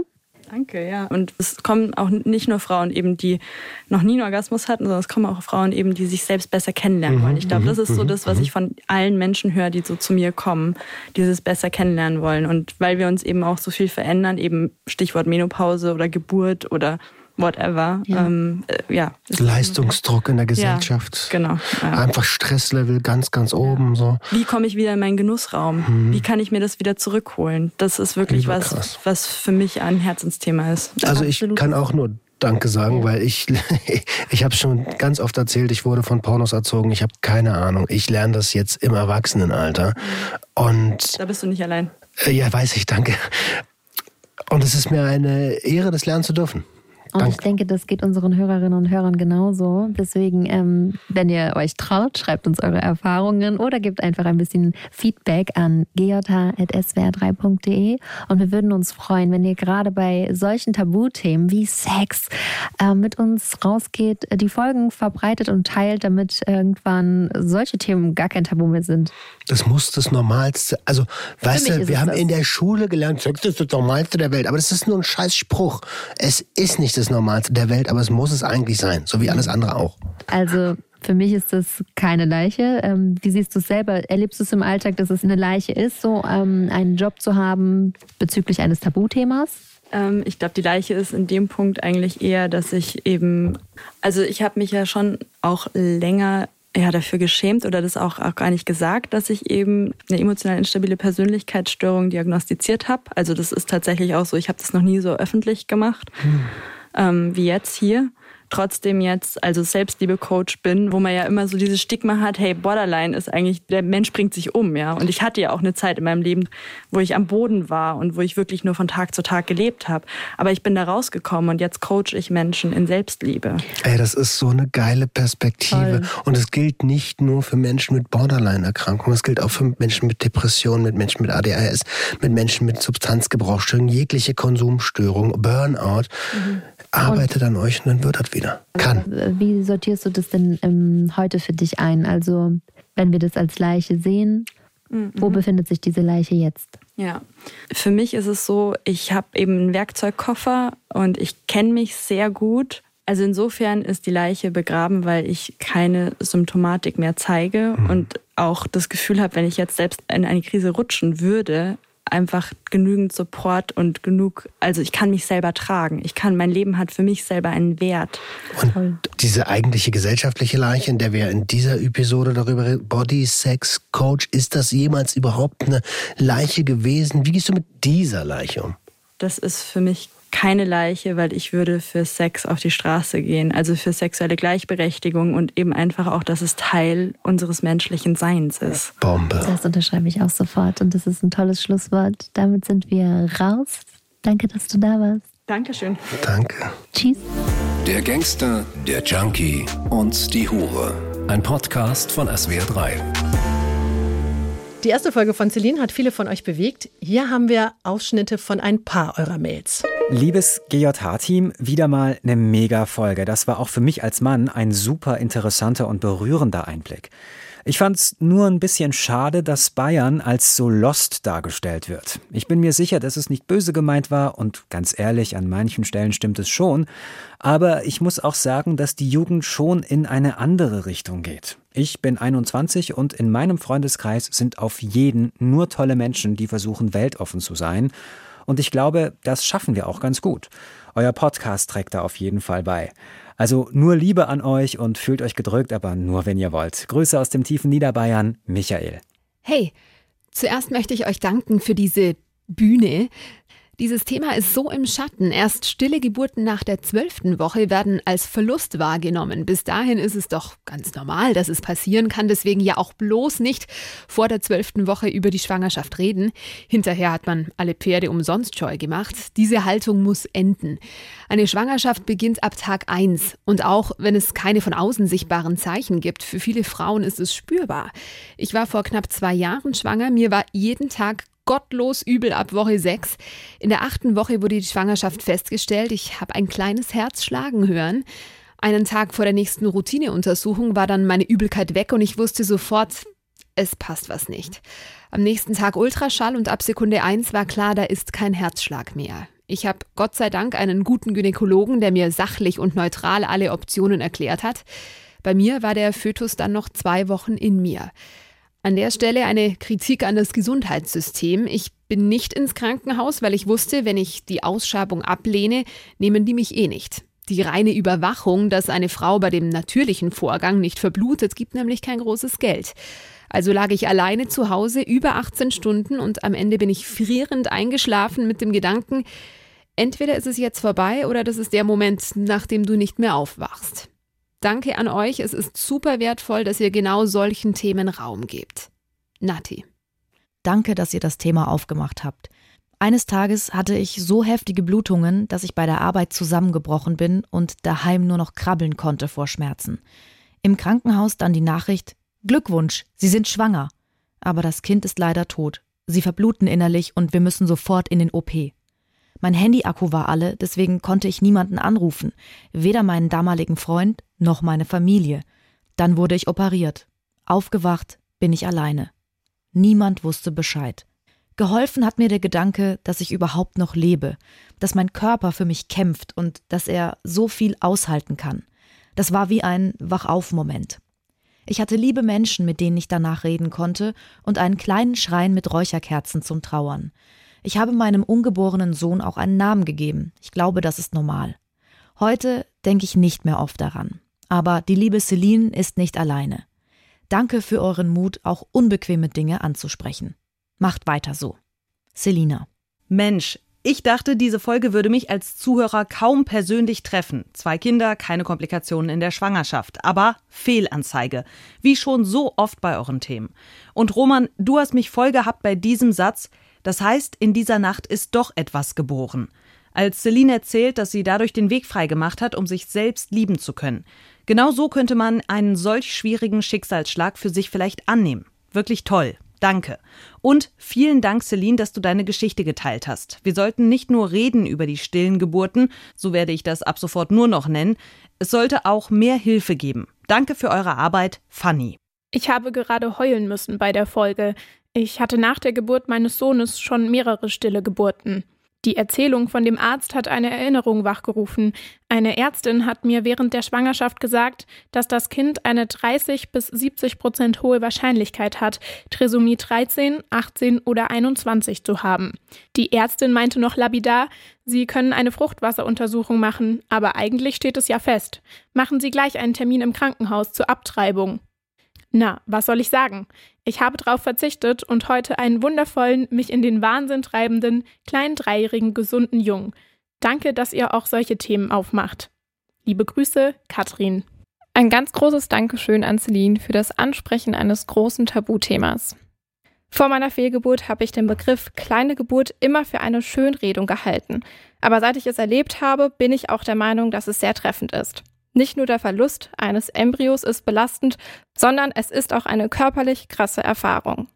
Danke, ja. Und es kommen auch nicht nur Frauen eben, die noch nie einen Orgasmus hatten, sondern es kommen auch Frauen eben, die sich selbst besser kennenlernen wollen. Ich glaube, das ist so das, was ich von allen Menschen höre, die so zu mir kommen, dieses besser kennenlernen wollen. Und weil wir uns eben auch so viel verändern, eben Stichwort Menopause oder Geburt oder whatever, Ja. ähm, äh, ja. ist- Leistungsdruck in der Gesellschaft. genau, ja. Einfach Stresslevel ganz, ganz oben. So. Wie komme ich wieder in meinen Genussraum? Wie kann ich mir das wieder zurückholen? Das ist wirklich Überkrass. was, was für mich ein Herzensthema ist. Also ich kann auch nur Danke sagen, weil ich, ich habe schon ganz oft erzählt, ich wurde von Pornos erzogen. Ich habe keine Ahnung. Ich lerne das jetzt im Erwachsenenalter. Und Da bist du nicht allein. äh, ja, weiß ich, danke. Und es ist mir eine Ehre, das lernen zu dürfen. Und Danke. ich denke, das geht unseren Hörerinnen und Hörern genauso. Deswegen, ähm, wenn ihr euch traut, schreibt uns eure Erfahrungen oder gebt einfach ein bisschen Feedback an gj.swr3.de. Und wir würden uns freuen, wenn ihr gerade bei solchen Tabuthemen wie Sex äh, mit uns rausgeht, die Folgen verbreitet und teilt, damit irgendwann solche Themen gar kein Tabu mehr sind. Das muss das Normalste. Also, weißt mich du, wir haben das. in der Schule gelernt, Sex ist das Normalste der Welt. Aber das ist nur ein scheiß Spruch. Es ist nicht das Normalste der Welt, aber es muss es eigentlich sein. So wie alles andere auch. Also für mich ist das keine Leiche. Ähm, wie siehst du es selber? Erlebst du es im Alltag, dass es eine Leiche ist, so ähm, einen Job zu haben bezüglich eines Tabuthemas? Ähm, ich glaube, die Leiche ist in dem Punkt eigentlich eher, dass ich eben, also ich habe mich ja schon auch länger ja, dafür geschämt oder das auch, auch gar nicht gesagt, dass ich eben eine emotional instabile Persönlichkeitsstörung diagnostiziert habe. Also das ist tatsächlich auch so, ich habe das noch nie so öffentlich gemacht hm. Ähm, wie jetzt hier trotzdem jetzt also Selbstliebe-Coach bin, wo man ja immer so dieses Stigma hat, hey, Borderline ist eigentlich, der Mensch bringt sich um, ja. Und ich hatte ja auch eine Zeit in meinem Leben, wo ich am Boden war und wo ich wirklich nur von Tag zu Tag gelebt habe. Aber ich bin da rausgekommen und jetzt coach ich Menschen in Selbstliebe. Ey, das ist so eine geile Perspektive. Toll. Und es gilt nicht nur für Menschen mit Borderline-Erkrankungen, es gilt auch für Menschen mit Depressionen, mit Menschen mit ADHS, mit Menschen mit Substanzgebrauchsstörungen, jegliche Konsumstörung, Burnout. Mhm. Arbeitet an euch und dann wird das wieder. Kann. Wie sortierst du das denn ähm, heute für dich ein? Also, wenn wir das als Leiche sehen, mhm. wo befindet sich diese Leiche jetzt? Ja, für mich ist es so, ich habe eben einen Werkzeugkoffer und ich kenne mich sehr gut. Also insofern ist die Leiche begraben, weil ich keine Symptomatik mehr zeige mhm. und auch das Gefühl habe, wenn ich jetzt selbst in eine Krise rutschen würde, einfach genügend Support und genug, also ich kann mich selber tragen. Ich kann, mein Leben hat für mich selber einen Wert. Und diese eigentliche gesellschaftliche Leiche, in der wir in dieser Episode darüber reden, Body Sex Coach, ist das jemals überhaupt eine Leiche gewesen? Wie gehst du mit dieser Leiche um? Das ist für mich keine Leiche, weil ich würde für Sex auf die Straße gehen, also für sexuelle Gleichberechtigung und eben einfach auch, dass es Teil unseres menschlichen Seins ist. Bombe. Das unterschreibe ich auch sofort und das ist ein tolles Schlusswort. Damit sind wir raus. Danke, dass du da warst. Dankeschön. Danke. Tschüss. Der Gangster, der Junkie und die Hure. Ein Podcast von SWR3. Die erste Folge von Celine hat viele von euch bewegt. Hier haben wir Ausschnitte von ein paar eurer Mails. Liebes GJH-Team, wieder mal eine Mega-Folge. Das war auch für mich als Mann ein super interessanter und berührender Einblick. Ich fand's nur ein bisschen schade, dass Bayern als so lost dargestellt wird. Ich bin mir sicher, dass es nicht böse gemeint war und ganz ehrlich, an manchen Stellen stimmt es schon. Aber ich muss auch sagen, dass die Jugend schon in eine andere Richtung geht. Ich bin 21 und in meinem Freundeskreis sind auf jeden nur tolle Menschen, die versuchen, weltoffen zu sein. Und ich glaube, das schaffen wir auch ganz gut. Euer Podcast trägt da auf jeden Fall bei. Also nur Liebe an euch und fühlt euch gedrückt, aber nur wenn ihr wollt. Grüße aus dem tiefen Niederbayern, Michael. Hey, zuerst möchte ich euch danken für diese Bühne. Dieses Thema ist so im Schatten. Erst stille Geburten nach der zwölften Woche werden als Verlust wahrgenommen. Bis dahin ist es doch ganz normal, dass es passieren kann. Deswegen ja auch bloß nicht vor der zwölften Woche über die Schwangerschaft reden. Hinterher hat man alle Pferde umsonst scheu gemacht. Diese Haltung muss enden. Eine Schwangerschaft beginnt ab Tag 1. Und auch wenn es keine von außen sichtbaren Zeichen gibt, für viele Frauen ist es spürbar. Ich war vor knapp zwei Jahren schwanger. Mir war jeden Tag gottlos übel ab Woche 6. In der achten Woche wurde die Schwangerschaft festgestellt. Ich habe ein kleines Herz schlagen hören. Einen Tag vor der nächsten Routineuntersuchung war dann meine Übelkeit weg und ich wusste sofort, es passt was nicht. Am nächsten Tag Ultraschall und ab Sekunde 1 war klar, da ist kein Herzschlag mehr. Ich habe Gott sei Dank einen guten Gynäkologen, der mir sachlich und neutral alle Optionen erklärt hat. Bei mir war der Fötus dann noch zwei Wochen in mir. An der Stelle eine Kritik an das Gesundheitssystem. Ich bin nicht ins Krankenhaus, weil ich wusste, wenn ich die Ausschabung ablehne, nehmen die mich eh nicht. Die reine Überwachung, dass eine Frau bei dem natürlichen Vorgang nicht verblutet, gibt nämlich kein großes Geld. Also lag ich alleine zu Hause über 18 Stunden und am Ende bin ich frierend eingeschlafen mit dem Gedanken, entweder ist es jetzt vorbei oder das ist der Moment, nachdem du nicht mehr aufwachst. Danke an euch. Es ist super wertvoll, dass ihr genau solchen Themen Raum gebt. Nati. Danke, dass ihr das Thema aufgemacht habt. Eines Tages hatte ich so heftige Blutungen, dass ich bei der Arbeit zusammengebrochen bin und daheim nur noch krabbeln konnte vor Schmerzen. Im Krankenhaus dann die Nachricht: Glückwunsch, Sie sind schwanger. Aber das Kind ist leider tot. Sie verbluten innerlich und wir müssen sofort in den OP. Mein Handyakku war alle, deswegen konnte ich niemanden anrufen, weder meinen damaligen Freund noch meine Familie. Dann wurde ich operiert. Aufgewacht bin ich alleine. Niemand wusste Bescheid. Geholfen hat mir der Gedanke, dass ich überhaupt noch lebe, dass mein Körper für mich kämpft und dass er so viel aushalten kann. Das war wie ein Wachauf-Moment. Ich hatte liebe Menschen, mit denen ich danach reden konnte, und einen kleinen Schrein mit Räucherkerzen zum Trauern. Ich habe meinem ungeborenen Sohn auch einen Namen gegeben. Ich glaube, das ist normal. Heute denke ich nicht mehr oft daran. Aber die liebe Celine ist nicht alleine. Danke für euren Mut, auch unbequeme Dinge anzusprechen. Macht weiter so. Selina. Mensch, ich dachte, diese Folge würde mich als Zuhörer kaum persönlich treffen. Zwei Kinder, keine Komplikationen in der Schwangerschaft. Aber Fehlanzeige. Wie schon so oft bei euren Themen. Und Roman, du hast mich voll gehabt bei diesem Satz. Das heißt, in dieser Nacht ist doch etwas geboren. Als Celine erzählt, dass sie dadurch den Weg freigemacht hat, um sich selbst lieben zu können. Genau so könnte man einen solch schwierigen Schicksalsschlag für sich vielleicht annehmen. Wirklich toll. Danke. Und vielen Dank, Celine, dass du deine Geschichte geteilt hast. Wir sollten nicht nur reden über die stillen Geburten, so werde ich das ab sofort nur noch nennen. Es sollte auch mehr Hilfe geben. Danke für eure Arbeit, Fanny. Ich habe gerade heulen müssen bei der Folge. Ich hatte nach der Geburt meines Sohnes schon mehrere stille Geburten. Die Erzählung von dem Arzt hat eine Erinnerung wachgerufen. Eine Ärztin hat mir während der Schwangerschaft gesagt, dass das Kind eine 30 bis 70 Prozent hohe Wahrscheinlichkeit hat, Trisomie 13, 18 oder 21 zu haben. Die Ärztin meinte noch lapidar, Sie können eine Fruchtwasseruntersuchung machen, aber eigentlich steht es ja fest. Machen Sie gleich einen Termin im Krankenhaus zur Abtreibung. Na, was soll ich sagen? Ich habe darauf verzichtet und heute einen wundervollen, mich in den Wahnsinn treibenden, kleinen dreijährigen, gesunden Jungen. Danke, dass ihr auch solche Themen aufmacht. Liebe Grüße, Katrin. Ein ganz großes Dankeschön an Celine für das Ansprechen eines großen Tabuthemas. Vor meiner Fehlgeburt habe ich den Begriff kleine Geburt immer für eine Schönredung gehalten. Aber seit ich es erlebt habe, bin ich auch der Meinung, dass es sehr treffend ist. Nicht nur der Verlust eines Embryos ist belastend, sondern es ist auch eine körperlich krasse Erfahrung.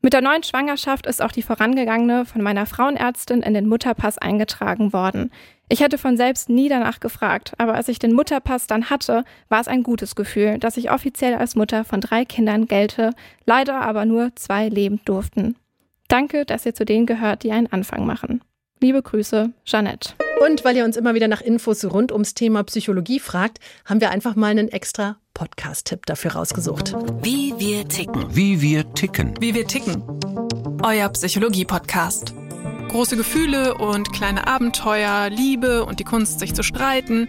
Mit der neuen Schwangerschaft ist auch die vorangegangene von meiner Frauenärztin in den Mutterpass eingetragen worden. Ich hätte von selbst nie danach gefragt, aber als ich den Mutterpass dann hatte, war es ein gutes Gefühl, dass ich offiziell als Mutter von drei Kindern gelte, leider aber nur zwei leben durften. Danke, dass ihr zu denen gehört, die einen Anfang machen. Liebe Grüße, Jeanette. Und weil ihr uns immer wieder nach Infos rund ums Thema Psychologie fragt, haben wir einfach mal einen extra Podcast-Tipp dafür rausgesucht. Wie wir ticken. Wie wir ticken. Wie wir ticken. Euer Psychologie-Podcast. Große Gefühle und kleine Abenteuer, Liebe und die Kunst, sich zu streiten.